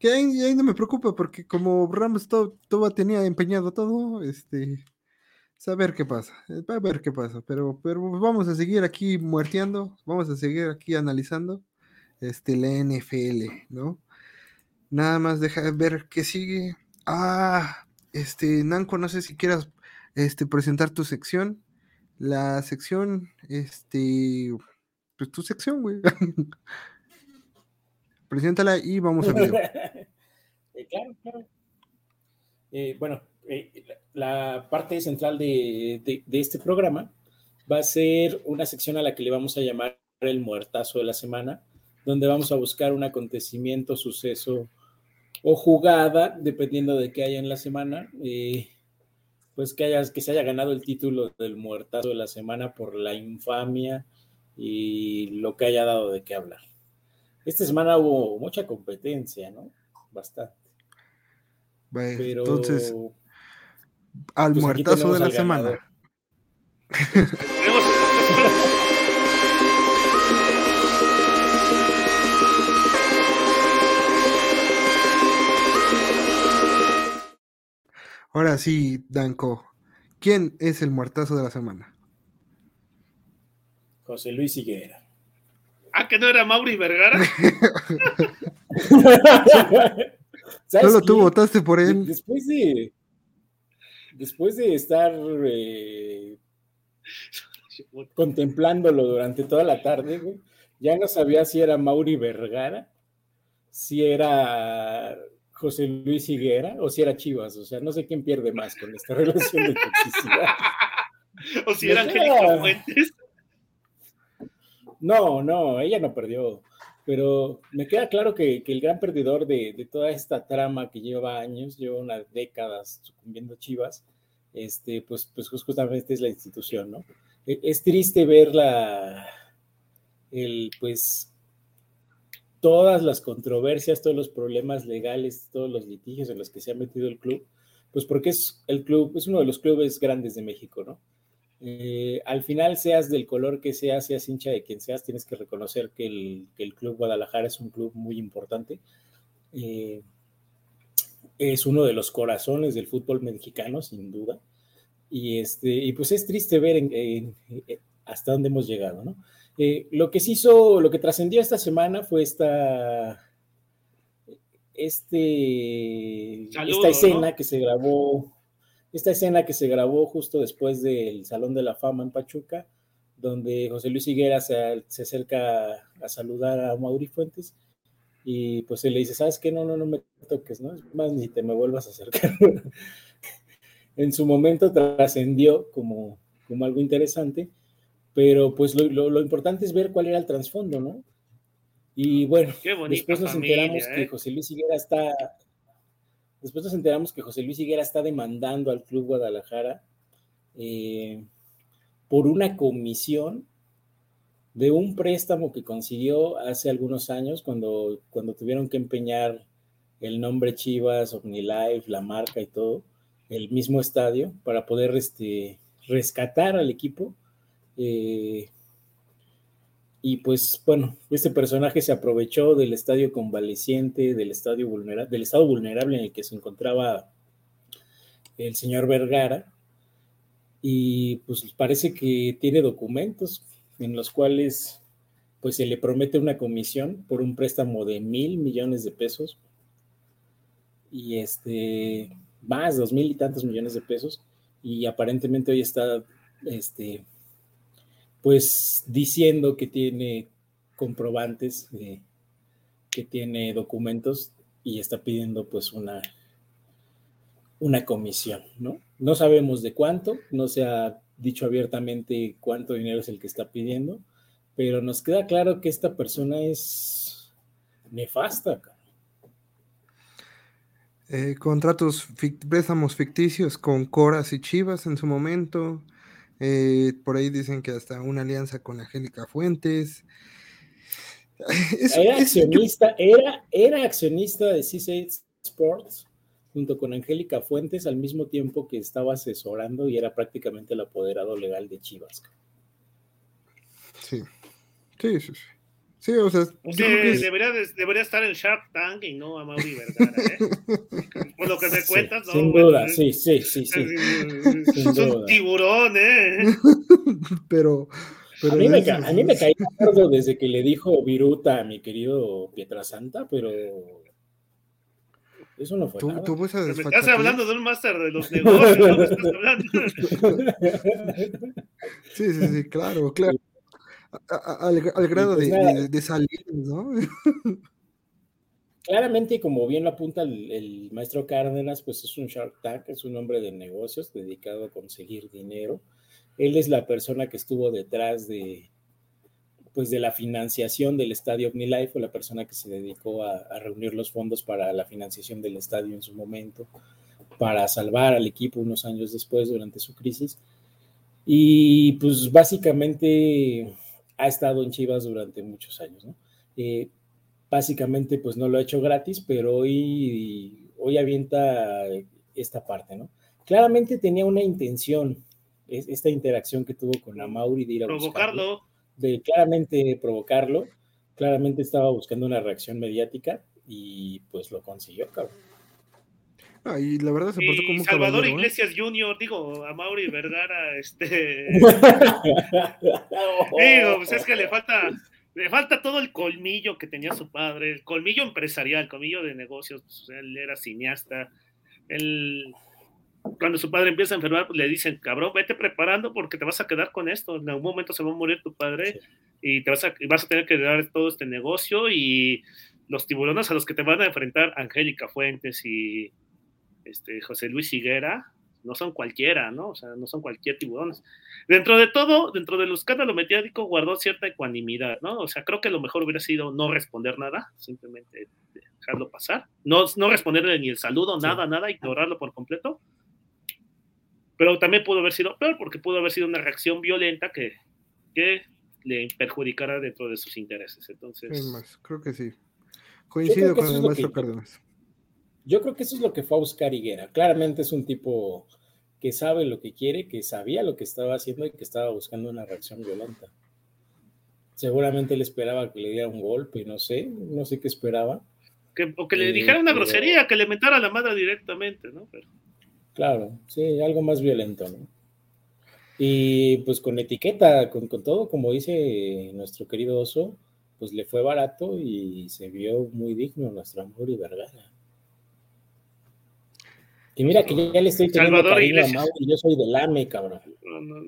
que ahí, no me preocupa porque como Rams todo, todo, tenía empeñado todo, este, a ver qué pasa, eh, a ver qué pasa, pero, pero vamos a seguir aquí muerteando, vamos a seguir aquí analizando este, la NFL, ¿no? Nada más deja ver qué sigue. Ah, este, Nanco, no sé si quieras este, presentar tu sección. La sección, este, pues tu sección, güey. [LAUGHS] Preséntala y vamos a ver. [LAUGHS] Eh, claro, claro. Eh, bueno, eh, la parte central de, este programa va a ser una sección a la que le vamos a llamar el muertazo de la semana, donde vamos a buscar un acontecimiento, suceso o jugada, dependiendo de qué haya en la semana, pues que, haya, que se haya ganado el título del muertazo de la semana por la infamia y lo que haya dado de qué hablar. Esta semana hubo mucha competencia, ¿no? Bastante. Pero, entonces, al pues muertazo de la semana. [LAUGHS] Ahora sí, Danco, ¿quién es el muertazo de la semana? José Luis Higuera. Ah, que no era Mauri Vergara. [LAUGHS] Solo tú votaste por él. Después de. Después de estar eh, contemplándolo durante toda la tarde, ya no sabía si era Mauri Vergara si era José Luis Higuera o si era Chivas. O sea, no sé quién pierde más con esta [LAUGHS] relación de toxicidad. o si era Angélica Fuentes. No, no, ella no perdió. Pero me queda claro que, el gran perdedor de, toda esta trama que lleva años, lleva unas décadas sucumbiendo Chivas, este, pues, pues justamente es la institución, ¿no? E, es triste ver la, el, pues, todas las controversias, todos los problemas legales, todos los litigios en los que se ha metido el club, pues porque es el club, es uno de los clubes grandes de México, ¿no? Eh, al final, seas del color que seas, seas hincha de quien seas, tienes que reconocer que el, Club Guadalajara es un club muy importante. Eh, es uno de los corazones del fútbol mexicano, sin duda. Y, este, y pues es triste ver hasta dónde hemos llegado, ¿no? Eh, lo que se hizo, lo que trascendió esta semana fue esta, este, esta escena que se grabó esta escena que se grabó justo después del Salón de la Fama en Pachuca, donde José Luis Higuera se, acerca a saludar a Mauri Fuentes y pues él le dice, ¿sabes qué? No, no, no me toques, ¿no? Es más, ni te me vuelvas a acercar. [LAUGHS] en su momento trascendió como, como algo interesante, pero pues lo, importante es ver cuál era el trasfondo, ¿no? Y bueno, después nos enteramos que ¿eh? José Luis Higuera está, Después nos enteramos que José Luis Higuera está demandando al Club Guadalajara eh, por una comisión de un préstamo que consiguió hace algunos años cuando, cuando tuvieron que empeñar el nombre Chivas, OmniLife, la marca y todo, el mismo estadio, para poder este, rescatar al equipo. Eh, y pues bueno, este personaje se aprovechó del estadio convaleciente, del estadio del estado vulnerable en el que se encontraba el señor Vergara. Y pues parece que tiene documentos en los cuales pues se le promete una comisión por un préstamo de mil millones de pesos. Y este, más, dos mil y tantos millones de pesos. Y aparentemente hoy está este, pues diciendo que tiene comprobantes, que tiene documentos y está pidiendo pues una, una comisión, ¿no? No sabemos de cuánto, no se ha dicho abiertamente cuánto dinero es el que está pidiendo, pero nos queda claro que esta persona es nefasta. Eh, contratos, préstamos ficticios con Coras y Chivas en su momento, eh, por ahí dicen que hasta una alianza con Angélica Fuentes. [LAUGHS] era, accionista, era, era accionista de C6 Sports junto con Angélica Fuentes al mismo tiempo que estaba asesorando y era prácticamente el apoderado legal de Chivas. Sí, sí, sí. sí. Sí, o sea, debería, debería, estar en Shark Tank y no a Mauri Vergara, ¿eh? [LAUGHS] Por lo que te cuentas, ¿no? Sin duda, sí, sí, sí, sí. [LAUGHS] Es un tiburón, ¿eh? [LAUGHS] pero, a, mí me, a mí me caí acuerdo desde que le dijo Viruta a mi querido Pietrasanta, pero eso no fue ¿Tú, nada. ¿tú a estás hablando de un máster de los negocios, ¿no? Estás hablando? [LAUGHS] sí, sí, sí, claro, claro al, grado pues de, salir, ¿no? Claramente, como bien lo apunta el, maestro Cárdenas, pues es un Shark Tank, es un hombre de negocios dedicado a conseguir dinero. Él es la persona que estuvo detrás de, pues de la financiación del estadio OmniLife, o la persona que se dedicó a, a, reunir los fondos para la financiación del estadio en su momento, para salvar al equipo unos años después durante su crisis. Y pues básicamente ha estado en Chivas durante muchos años, ¿no? Eh, básicamente, pues no lo ha hecho gratis, pero hoy, hoy avienta esta parte, ¿no? Claramente tenía una intención, esta interacción que tuvo con Amauri de ir a provocarlo. de claramente provocarlo, claramente estaba buscando una reacción mediática y pues lo consiguió, cabrón. Ah, y la verdad se portó como Salvador ¿eh? Iglesias Jr., digo, a Mauri Vergara, este. [LAUGHS] [LAUGHS] digo, pues es que le falta, le falta todo el colmillo que tenía su padre, el colmillo empresarial, el colmillo de negocios, pues, él era cineasta, él. Cuando su padre empieza a enfermar, pues le dicen, cabrón, vete preparando porque te vas a quedar con esto. En algún momento se va a morir tu padre y te vas a, vas a tener que dar todo este negocio y los tiburones a los que te van a enfrentar Angélica Fuentes y este, José Luis Higuera, no son cualquiera, ¿no? O sea, no son cualquier tiburones. Dentro de todo, dentro del escándalo mediático, guardó cierta ecuanimidad, ¿no? O sea, creo que lo mejor hubiera sido no responder nada, simplemente dejarlo pasar, no, no responderle ni el saludo, nada, nada, ignorarlo por completo. Pero también pudo haber sido peor, porque pudo haber sido una reacción violenta que, que le perjudicara dentro de sus intereses. Entonces. más, creo que sí. Coincido con el maestro Cárdenas. Yo creo que eso es lo que fue a buscar Higuera. Claramente es un tipo que sabe lo que quiere, que sabía lo que estaba haciendo y que estaba buscando una reacción violenta. Seguramente él esperaba que le diera un golpe, no sé, no sé qué esperaba. Que, o que le dijera una grosería, que le mentara a la madre directamente, ¿no? Claro, sí, algo más violento, ¿no? Y pues con etiqueta, con, con todo, como dice nuestro querido oso, pues le fue barato y se vio muy digno nuestro amor y Vergara. Y mira que ya, le estoy teniendo Salvador Iglesias. A y yo soy del AME, cabrón.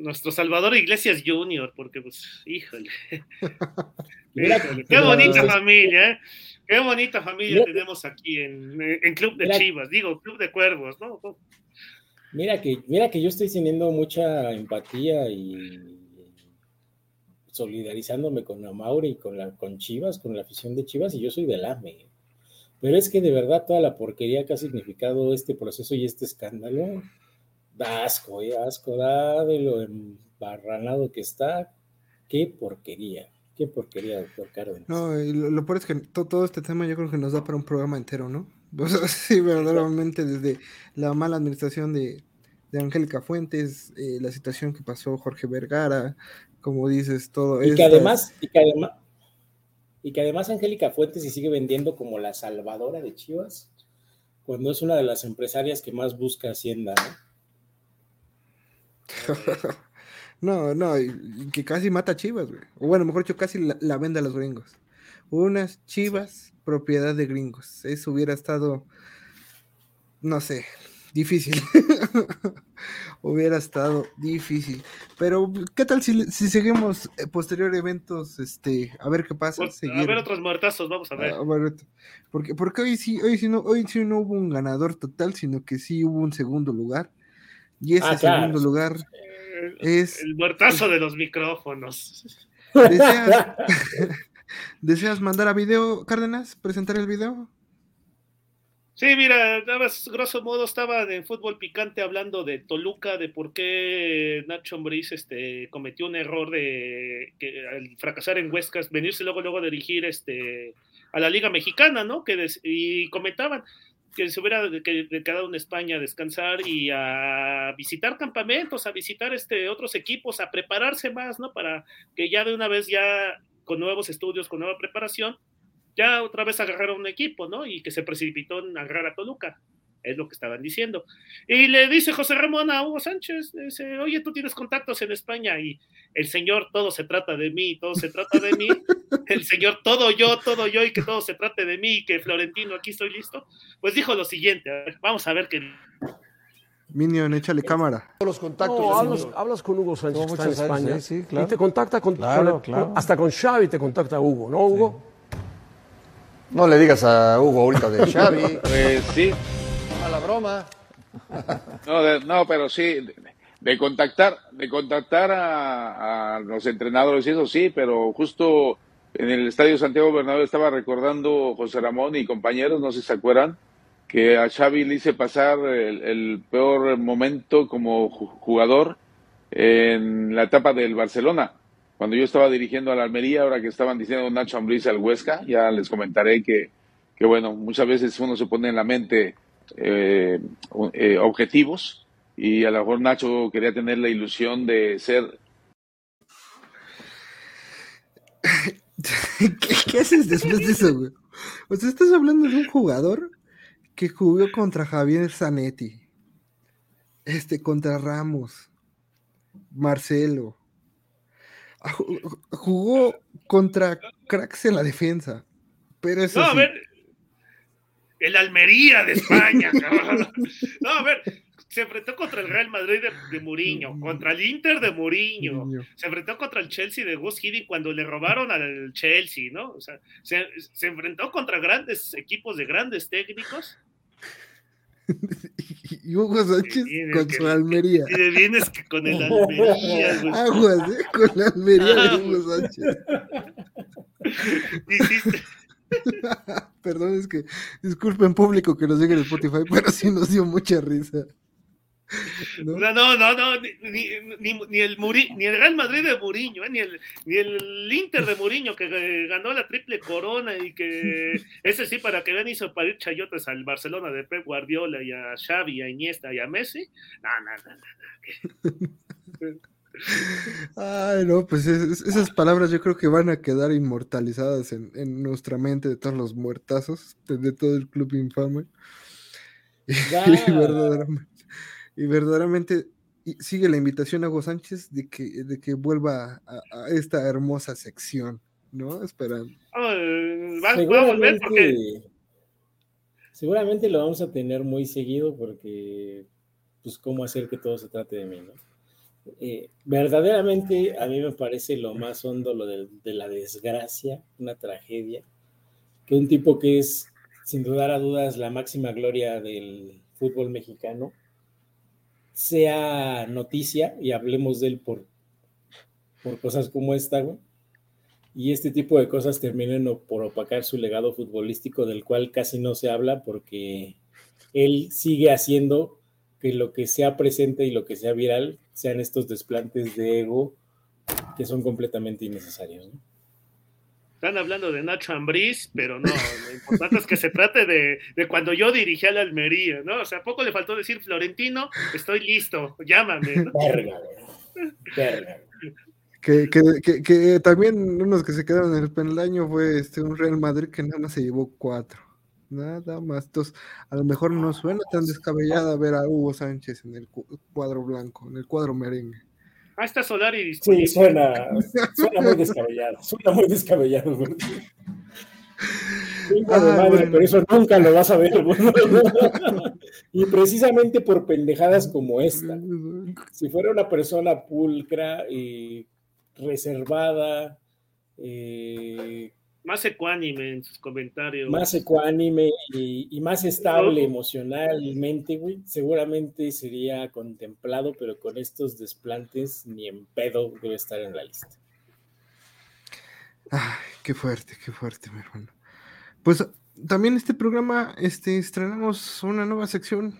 Nuestro Salvador Iglesias Junior, porque pues, híjole. [LAUGHS] Qué bonita familia, ¿eh? Qué bonita familia tenemos aquí en, en Club de Chivas, digo, Club de Cuervos, ¿no? Mira que, mira que yo estoy teniendo mucha empatía y solidarizándome con Amauri y con, la, con Chivas, con la afición de Chivas, y yo soy del AME. Pero es que de verdad toda la porquería que ha significado este proceso y este escándalo, da asco, ¿eh? asco, da de lo embarranado que está. Qué porquería, qué porquería, doctor Cárdenas. No, lo, peor es que todo, este tema yo creo que nos da para un programa entero, ¿no? [LAUGHS] O sea, sí, verdaderamente desde la mala administración de, de Angélica Fuentes, eh, la situación que pasó Jorge Vergara, como dices, todo. Y que además, y que además, y que además Angélica Fuentes se sigue vendiendo como la salvadora de Chivas, cuando es una de las empresarias que más busca Hacienda, ¿no? [LAUGHS] no, no, y, que casi mata a Chivas, güey. O bueno, mejor dicho, casi la, vende a los gringos. Unas Chivas, propiedad de gringos. Eso hubiera estado, no sé, difícil. [LAUGHS] Hubiera estado difícil. Pero, ¿qué tal si, si seguimos eh, posterior eventos? Este, a ver qué pasa. a ver otros muertazos, vamos a ver. porque, porque hoy sí, hoy sí no, hoy sí no hubo un ganador total, sino que sí hubo un segundo lugar. Y ese ah, segundo lugar es. El muertazo de los micrófonos. [LAUGHS] [LAUGHS] ¿Deseas mandar a video, Cárdenas? ¿Presentar el video? Sí, mira, grosso modo estaba de fútbol picante hablando de Toluca, de por qué Nacho Ambriz este, cometió un error de que al fracasar en Huescas, venirse luego luego a dirigir este a la Liga Mexicana, ¿no? Que y comentaban que se hubiera quedado en España a descansar y a visitar campamentos, a visitar este otros equipos, a prepararse más, ¿no? Para que ya de una vez ya con nuevos estudios, con nueva preparación, ya otra vez agarraron un equipo, ¿no? Y que se precipitó en agarrar a Toluca. Es lo que estaban diciendo. Y le dice José Ramón a Hugo Sánchez, dice, oye, tú tienes contactos en España y el Señor, todo se trata de mí, todo se trata de mí. [LAUGHS] El Señor, todo yo, todo yo y que todo se trate de mí y que Florentino, aquí estoy listo. Pues dijo lo siguiente, vamos a ver qué... Minion, échale cámara. Los contactos. hablas, con Hugo Sánchez, que está en España. Sí, claro. Y te contacta con, hasta con Xavi te contacta Hugo, ¿no, Hugo? No le digas a Hugo ahorita de [LAUGHS] Xavi. Pues sí. A la broma. No, no pero sí, de, contactar, de contactar a, los entrenadores y eso sí, pero justo en el Estadio Santiago Bernabéu estaba recordando José Ramón y compañeros, no sé si se acuerdan, que a Xavi le hice pasar el peor momento como jugador en la etapa del Barcelona cuando yo estaba dirigiendo a la Almería, ahora que estaban diciendo Nacho Ambriz al Huesca, ya les comentaré que, que, bueno, muchas veces uno se pone en la mente eh, eh, objetivos y a lo mejor Nacho quería tener la ilusión de ser... [LAUGHS] ¿Qué, haces después de eso, güey? O sea, estás hablando de un jugador que jugó contra Javier Zanetti, este, contra Ramos, Marcelo, jugó contra cracks en la defensa. Pero eso. No, a ver. El Almería de España, [LAUGHS] No, a ver. se enfrentó contra el Real Madrid de, de Mourinho, contra el Inter de Mourinho, se enfrentó contra el Chelsea de Gus Hiddink cuando le robaron al Chelsea, ¿no? O sea, se, se enfrentó contra grandes equipos de grandes técnicos [LAUGHS] y Hugo Sánchez con su Almería. Y vienes que con el Almería, [LAUGHS] güey. Aguas, ¿eh? Con la Almería de Hugo Sánchez. [LAUGHS] Perdón, es que disculpen público que nos llegue en Spotify, pero sí nos dio mucha risa. [LAUGHS] ¿No? no, no, no, ni, ni, ni, el ni el Real Madrid de Mourinho, ¿eh? ni, el, ni el Inter de Mourinho que ganó la triple corona y que [LAUGHS] ese sí para que vean hizo parir chayotes al Barcelona de Pep Guardiola y a Xavi, a Iniesta y a Messi. No, no, no, no. Ay, no, pues esas palabras yo creo que van a quedar inmortalizadas en, en nuestra mente de todos los muertazos de, todo el club infame. [LAUGHS] Y verdaderamente y verdaderamente sigue la invitación a Hugo Sánchez de que, de que vuelva a, esta hermosa sección, ¿no? Esperando. seguramente, seguramente lo vamos a tener muy seguido porque, pues, cómo hacer que todo se trate de mí, ¿no? Eh, verdaderamente a mí me parece lo más hondo lo de, de, la desgracia, una tragedia, que un tipo que es, sin dudar a dudas, la máxima gloria del fútbol mexicano, sea noticia y hablemos de él por, por cosas como esta, güey. Y este tipo de cosas terminen por opacar su legado futbolístico, del cual casi no se habla porque él sigue haciendo que lo que sea presente y lo que sea viral sean estos desplantes de ego que son completamente innecesarios. ¿no? Están hablando de Nacho Ambriz, pero no, lo importante es que se trate de, de, cuando yo dirigí a la Almería, ¿no? O sea, poco le faltó decir, Florentino, estoy listo, llámame, ¿no? Verga, verga. Que, que, que, que, también unos que se quedaron en el penlaño fue este, un Real Madrid que nada más se llevó cuatro. Nada más. Entonces, a lo mejor no suena tan descabellada ver a Hugo Sánchez en el cuadro blanco, en el cuadro merengue. Ah, está Solari Sí, suena, [LAUGHS] suena muy descabellado. Suena muy descabellado. Ah, pero eso nunca lo vas a ver. [LAUGHS] y precisamente por pendejadas como esta. Si fuera una persona pulcra y reservada, eh, más ecuánime en sus comentarios. Más ecuánime y, más estable emocionalmente, güey. Seguramente sería contemplado, pero con estos desplantes ni en pedo debe estar en la lista. Ay, qué fuerte, qué fuerte, mi hermano. Pues también este programa, este, estrenamos una nueva sección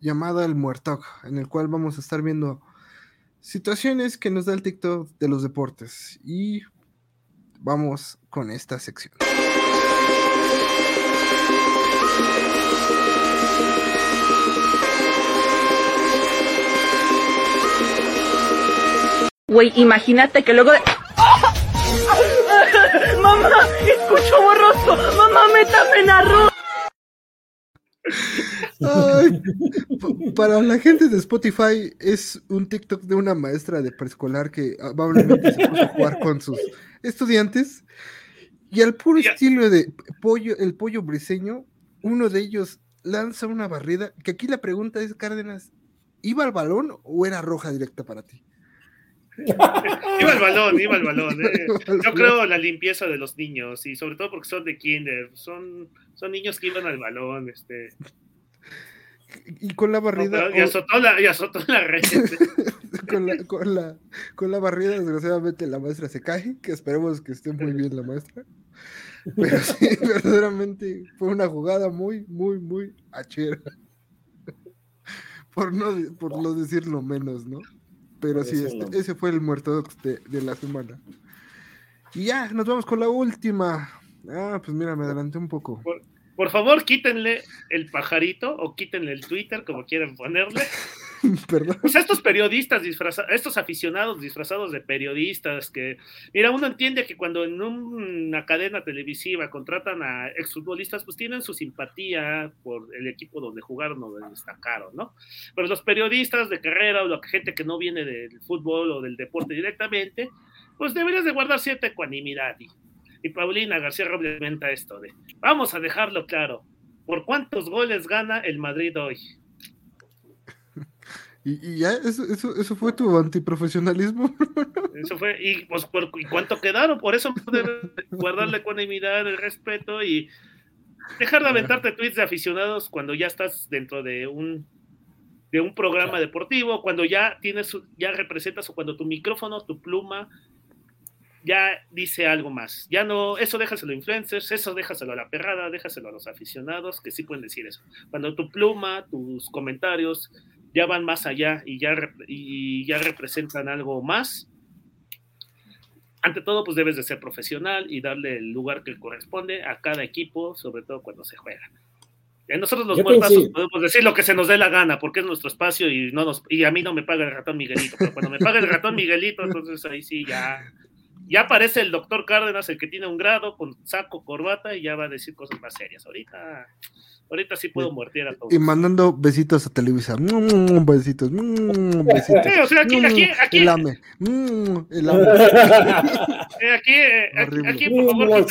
llamada El Muerto, en el cual vamos a estar viendo situaciones que nos da el TikTok de los deportes. Y vamos con esta sección. Güey, imagínate que luego de... [LAUGHS] ¡Mamá! ¡Escucho borroso! ¡Mamá, métame en arroz! para la gente de Spotify es un TikTok de una maestra de preescolar que probablemente se puso a jugar con sus estudiantes y al puro estilo de pollo, el pollo briseño, uno de ellos lanza una barrida, que aquí la pregunta es, Cárdenas, ¿iba al balón o era roja directa para ti? [LAUGHS] iba al balón, iba al balón. [LAUGHS] Eh. Yo creo la limpieza de los niños y sobre todo porque son de kinder, son, son niños que iban al balón, este. Y con la barrida. y, azotó la, y azotó la red. [LAUGHS] con, la, con, la, con la barrida, desgraciadamente, la maestra se cae, que esperemos que esté muy bien la maestra. Pero sí, [LAUGHS] verdaderamente fue una jugada muy, muy, muy achera. Por no, por no decirlo menos, ¿no? Pero sí, este, ese fue el muerto de, de, la semana. Y ya, nos vamos con la última. Ah, pues mira, me adelanté un poco. Por favor, quítenle el pajarito o quítenle el Twitter, como quieran ponerle. [LAUGHS] Perdón. Pues estos periodistas disfrazados, estos aficionados disfrazados de periodistas que, mira, uno entiende que cuando en una cadena televisiva contratan a exfutbolistas, pues tienen su simpatía por el equipo donde jugaron o donde destacaron, ¿no? Pero los periodistas de carrera o la gente que no viene del fútbol o del deporte directamente, pues deberías de guardar cierta ecuanimidad. Y y Paulina García Robles comenta esto de, vamos a dejarlo claro, ¿por cuántos goles gana el Madrid hoy? [LAUGHS] Y, ya, eso, eso, eso, fue tu antiprofesionalismo. [LAUGHS] Eso fue, y pues, por, ¿y cuánto quedaron? Por eso guardar la ecuanimidad, el respeto y dejar de aventarte tweets de aficionados cuando ya estás dentro de un de un programa deportivo, cuando ya tienes, ya representas o cuando tu micrófono, tu pluma ya dice algo más. Ya no, eso déjaselo a influencers, eso déjaselo a la perrada, déjaselo a los aficionados que sí pueden decir eso. Cuando tu pluma, tus comentarios ya van más allá y ya, y ya representan algo más, ante todo, pues debes de ser profesional y darle el lugar que corresponde a cada equipo, sobre todo cuando se juega. Nosotros los muertos podemos decir lo que se nos dé la gana, porque es nuestro espacio y no nos, y a mí no me paga el ratón Miguelito, pero cuando me paga el ratón Miguelito, entonces ahí sí ya ya aparece el doctor Cárdenas, el que tiene un grado con saco, corbata, y ya va a decir cosas más serias. Ahorita, ahorita sí puedo muertear a todos. Y mandando besitos a Televisa. Mm, besitos, mm, besitos. o sea, aquí, aquí, mm, aquí. El ame. el ame. [LAUGHS] Eh, aquí, eh, aquí, por favor.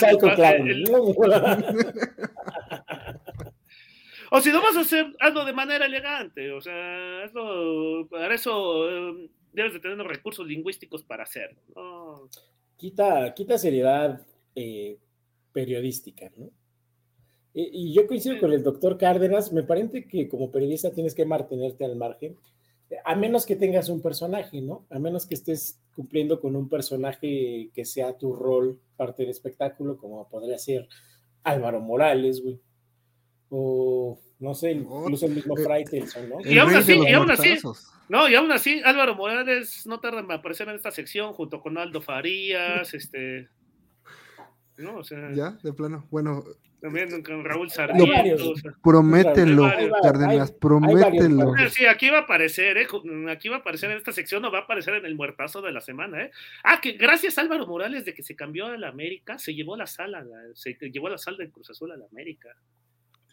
o si no vas a hacer, hazlo de manera elegante. O sea, hazlo, para eso eh, debes de tener los recursos lingüísticos para hacerlo. ¿no? Quita, quita seriedad eh, periodística, ¿no? Y, yo coincido con el doctor Cárdenas, me parece que como periodista tienes que mantenerte al margen, a menos que tengas un personaje, ¿no? A menos que estés cumpliendo con un personaje que sea tu rol, parte del espectáculo, como podría ser Álvaro Morales, güey. O, no sé, incluso el mismo Fray ¿no? Y aún así, y aún así, no, y aún así, Álvaro Morales no tarda en aparecer en esta sección junto con Aldo Farías, este. No, o sea. Ya, de plano. Bueno. También con Raúl Sarmiento. promételo, Cárdenas, promételo. Sí, aquí va a aparecer, ¿eh? Aquí va a aparecer en esta sección, no va a aparecer en el muertazo de la semana, ¿eh? Ah, que gracias a Álvaro Morales de que se cambió a la América, se llevó la sala, se llevó la sala de Cruz Azul a la América.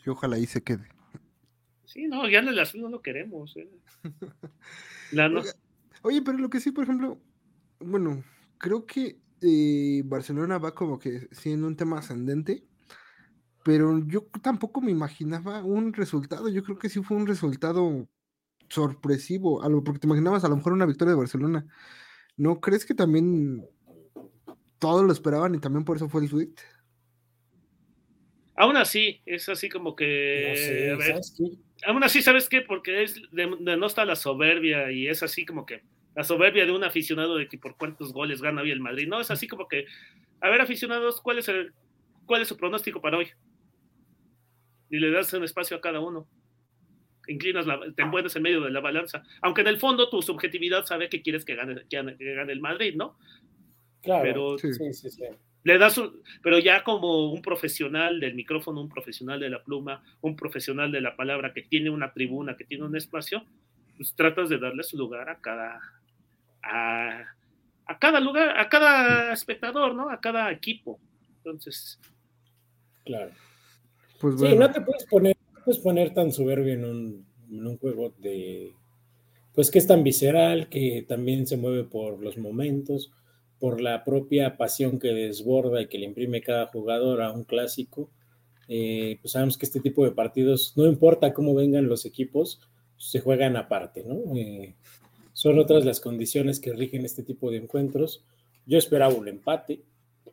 Y ojalá ahí se quede. Sí, no, ya en el azul no lo queremos. ¿eh? [LAUGHS] Oye, pero lo que sí, por ejemplo, bueno, creo que eh, Barcelona va como que siendo un tema ascendente, pero yo tampoco me imaginaba un resultado. Yo creo que sí fue un resultado sorpresivo, algo porque te imaginabas a lo mejor una victoria de Barcelona. ¿No crees que también todos lo esperaban y también por eso fue el tweet? Aún así, es así como que. Aún así, ¿sabes qué? Porque es de, no está la soberbia y es así como que la soberbia de un aficionado de que por cuántos goles gana hoy el Madrid. No, es así como que, a ver, aficionados, ¿cuál es, el, cuál es su pronóstico para hoy? Y le das un espacio a cada uno. Inclinas, la, te envuelves en medio de la balanza. Aunque en el fondo tu subjetividad sabe que quieres que gane, que gane, el Madrid, ¿no? Claro, pero sí, sí, sí le das pero ya como un profesional del micrófono, un profesional de la pluma, un profesional de la palabra que tiene una tribuna, que tiene un espacio, pues tratas de darle su lugar a cada, a, cada lugar, a cada espectador, ¿no? A cada equipo. Entonces. Claro. Pues Sí, no te puedes poner, puedes poner tan soberbio en un, en un juego de. Pues que es tan visceral, que también se mueve por los momentos por la propia pasión que desborda y que le imprime cada jugador a un clásico, eh, pues sabemos que este tipo de partidos, no importa cómo vengan los equipos, se juegan aparte, ¿no? Eh, son otras las condiciones que rigen este tipo de encuentros. Yo esperaba un empate.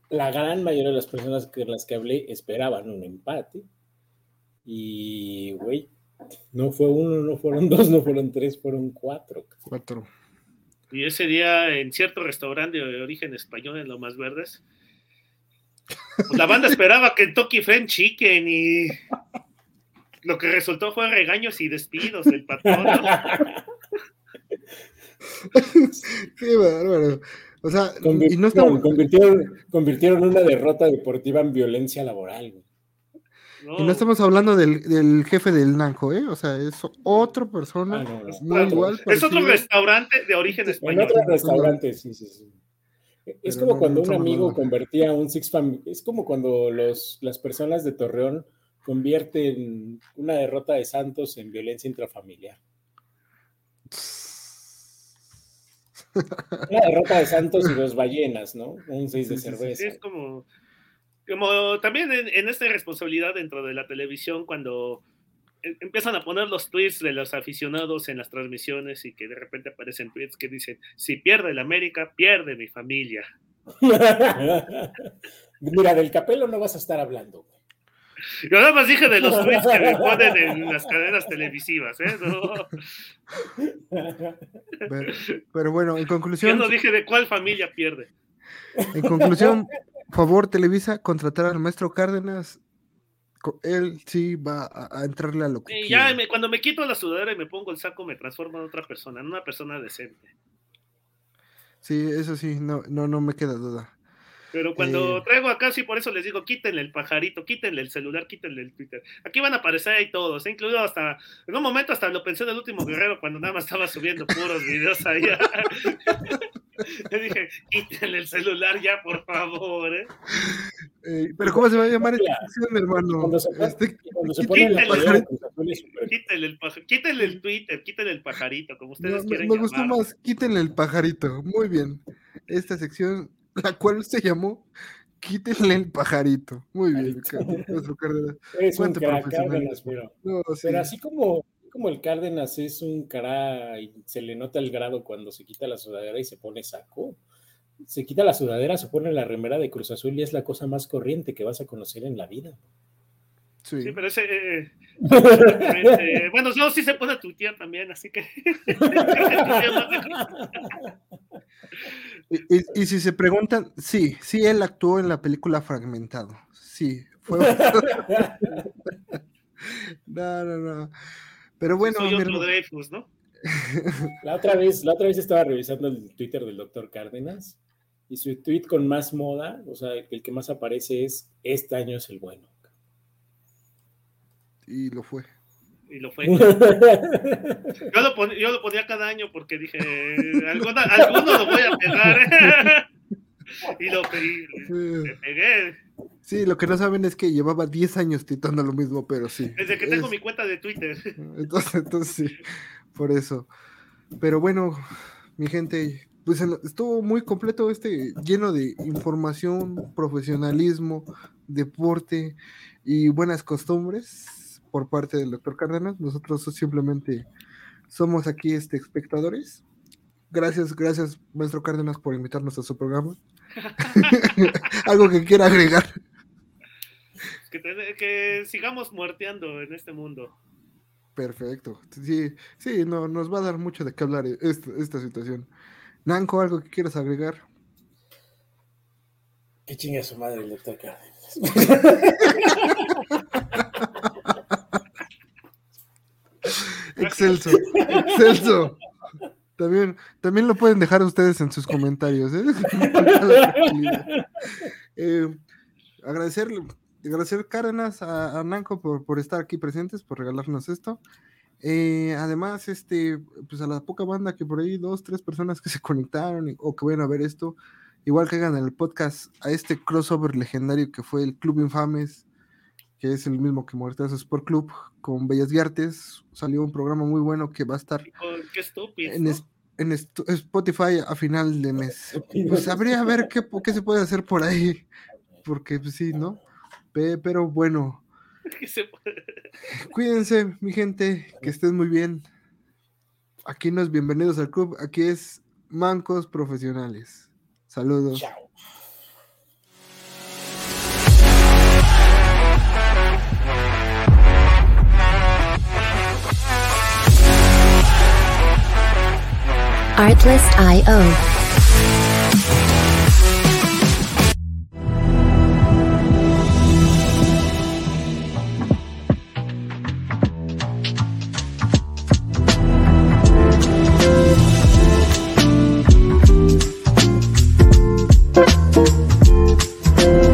La gran mayoría de las personas con las que hablé esperaban un empate. Y, güey, no fue uno, no fueron [LAUGHS] dos, no fueron tres, fueron cuatro. Cuatro. Y ese día en cierto restaurante de origen español en Lomas Verdes, pues la banda esperaba Kentucky Friend Chicken y lo que resultó fue regaños y despidos del patrón. [LAUGHS] Qué bárbaro. O sea, y no convirtieron, convirtieron, una derrota deportiva en violencia laboral. Y no estamos hablando del, jefe del Nanco, ¿eh? O sea, es otra persona, ah, igual. Es otro restaurante de origen español. En otro restaurante, sí, sí, sí. Es como cuando un amigo convertía un Six Family. Es como cuando los, las personas de Torreón convierten una derrota de Santos en violencia intrafamiliar. [LAUGHS] Una derrota de Santos y dos ballenas, ¿no? Un seis de cerveza. es como como también en, esta responsabilidad dentro de la televisión, cuando em, empiezan a poner los tweets de los aficionados en las transmisiones y que de repente aparecen tweets que dicen, si pierde el América, pierde mi familia. [LAUGHS] Mira, del Capelo no vas a estar hablando. Yo nada más dije de los tweets que me [LAUGHS] ponen en las cadenas televisivas, ¿eh? Pero, bueno, en conclusión. Yo no dije de cuál familia pierde. En conclusión, favor, Televisa, contratar al maestro Cárdenas. Él sí va a, entrarle a lo que. Y ya cuando me quito la sudadera y me pongo el saco, me transformo en otra persona, en una persona decente. Sí, eso sí, no, no, no me queda duda. Pero cuando eh. traigo acá, sí, por eso les digo, quítenle el pajarito, quítenle el celular, quítenle el Twitter. Aquí van a aparecer ahí todos, incluido hasta, en un momento hasta lo pensé en el último guerrero cuando nada más estaba subiendo puros videos ahí. [LAUGHS] [LAUGHS] Le dije, quítenle el celular ya, por favor. ¿eh? Eh, pero ¿cómo se va a llamar esta sección, hermano? Cuando se, este, quítenle, el pajarito, quítenle el Twitter, quítenle el pajarito, como ustedes quieren. Me gustó más, quítenle el pajarito. Muy bien. Esta sección la cual se llamó Quítenle el pajarito. Muy bien, nuestro Cárdenas. [LAUGHS] Es un Cárdenas, pero, pero así como, como el Cárdenas es un cara y se le nota el grado cuando se quita la sudadera y se pone saco. Se quita la sudadera, se pone la remera de Cruz Azul y es la cosa más corriente que vas a conocer en la vida. Sí, pero ese. Eh, [LAUGHS] eh, bueno, yo sí se puede tuitear también, así que. [LAUGHS] y, y, si se preguntan, sí, sí, él actuó en la película Fragmentado. Sí, fue. [LAUGHS] no, no, no. Pero bueno. Soy otro Dreyfus, ¿no? La otra, vez, la otra vez estaba revisando el Twitter del doctor Cárdenas y su tweet con más moda, o sea, el que más aparece es: Este año es el bueno y lo fue. Y lo fue. [LAUGHS] yo, lo ponía, yo lo ponía cada año porque dije, alguno, alguno lo voy a pegar. [LAUGHS] y lo pegué, me pegué. Sí, lo que no saben es que llevaba 10 años titando lo mismo, pero sí. Desde que tengo mi cuenta de Twitter. [LAUGHS] Entonces, entonces sí, por eso. Pero bueno, mi gente, pues estuvo muy completo este, lleno de información, profesionalismo, deporte y buenas costumbres por parte del doctor Cárdenas. Nosotros simplemente somos aquí este, espectadores. Gracias, gracias, maestro Cárdenas, por invitarnos a su programa. [LAUGHS] Algo que quiera agregar. Que, sigamos muerteando en este mundo. Perfecto. Sí, sí, no, nos va a dar mucho de qué hablar esta, esta situación. Nanco, ¿algo que quieras agregar? Que chingue a su madre el doctor Cárdenas. [LAUGHS] Excelso, excelso. También, también lo pueden dejar ustedes en sus comentarios. ¿eh? [LAUGHS] eh, agradecerle, agradecer Cárdenas a, a Nanco por, por, estar aquí presentes, por regalarnos esto. Eh, además, este, pues a la poca banda que por ahí, dos, tres personas que se conectaron o que vayan a ver esto, igual que hagan el podcast a este crossover legendario que fue el Club Infames que es el mismo que Muertas Sport Club, con Bellas y Artes. Salió un programa muy bueno que va a estar en, Spotify a final de mes. [LAUGHS] Pues habría a ver qué, qué se puede hacer por ahí, [LAUGHS] porque pues, sí, ¿no? Pero bueno. [LAUGHS] Cuídense, mi gente, que estén muy bien. Aquí no es bienvenidos al club, aquí es Mancos Profesionales. Saludos. Chao. Artlist.io.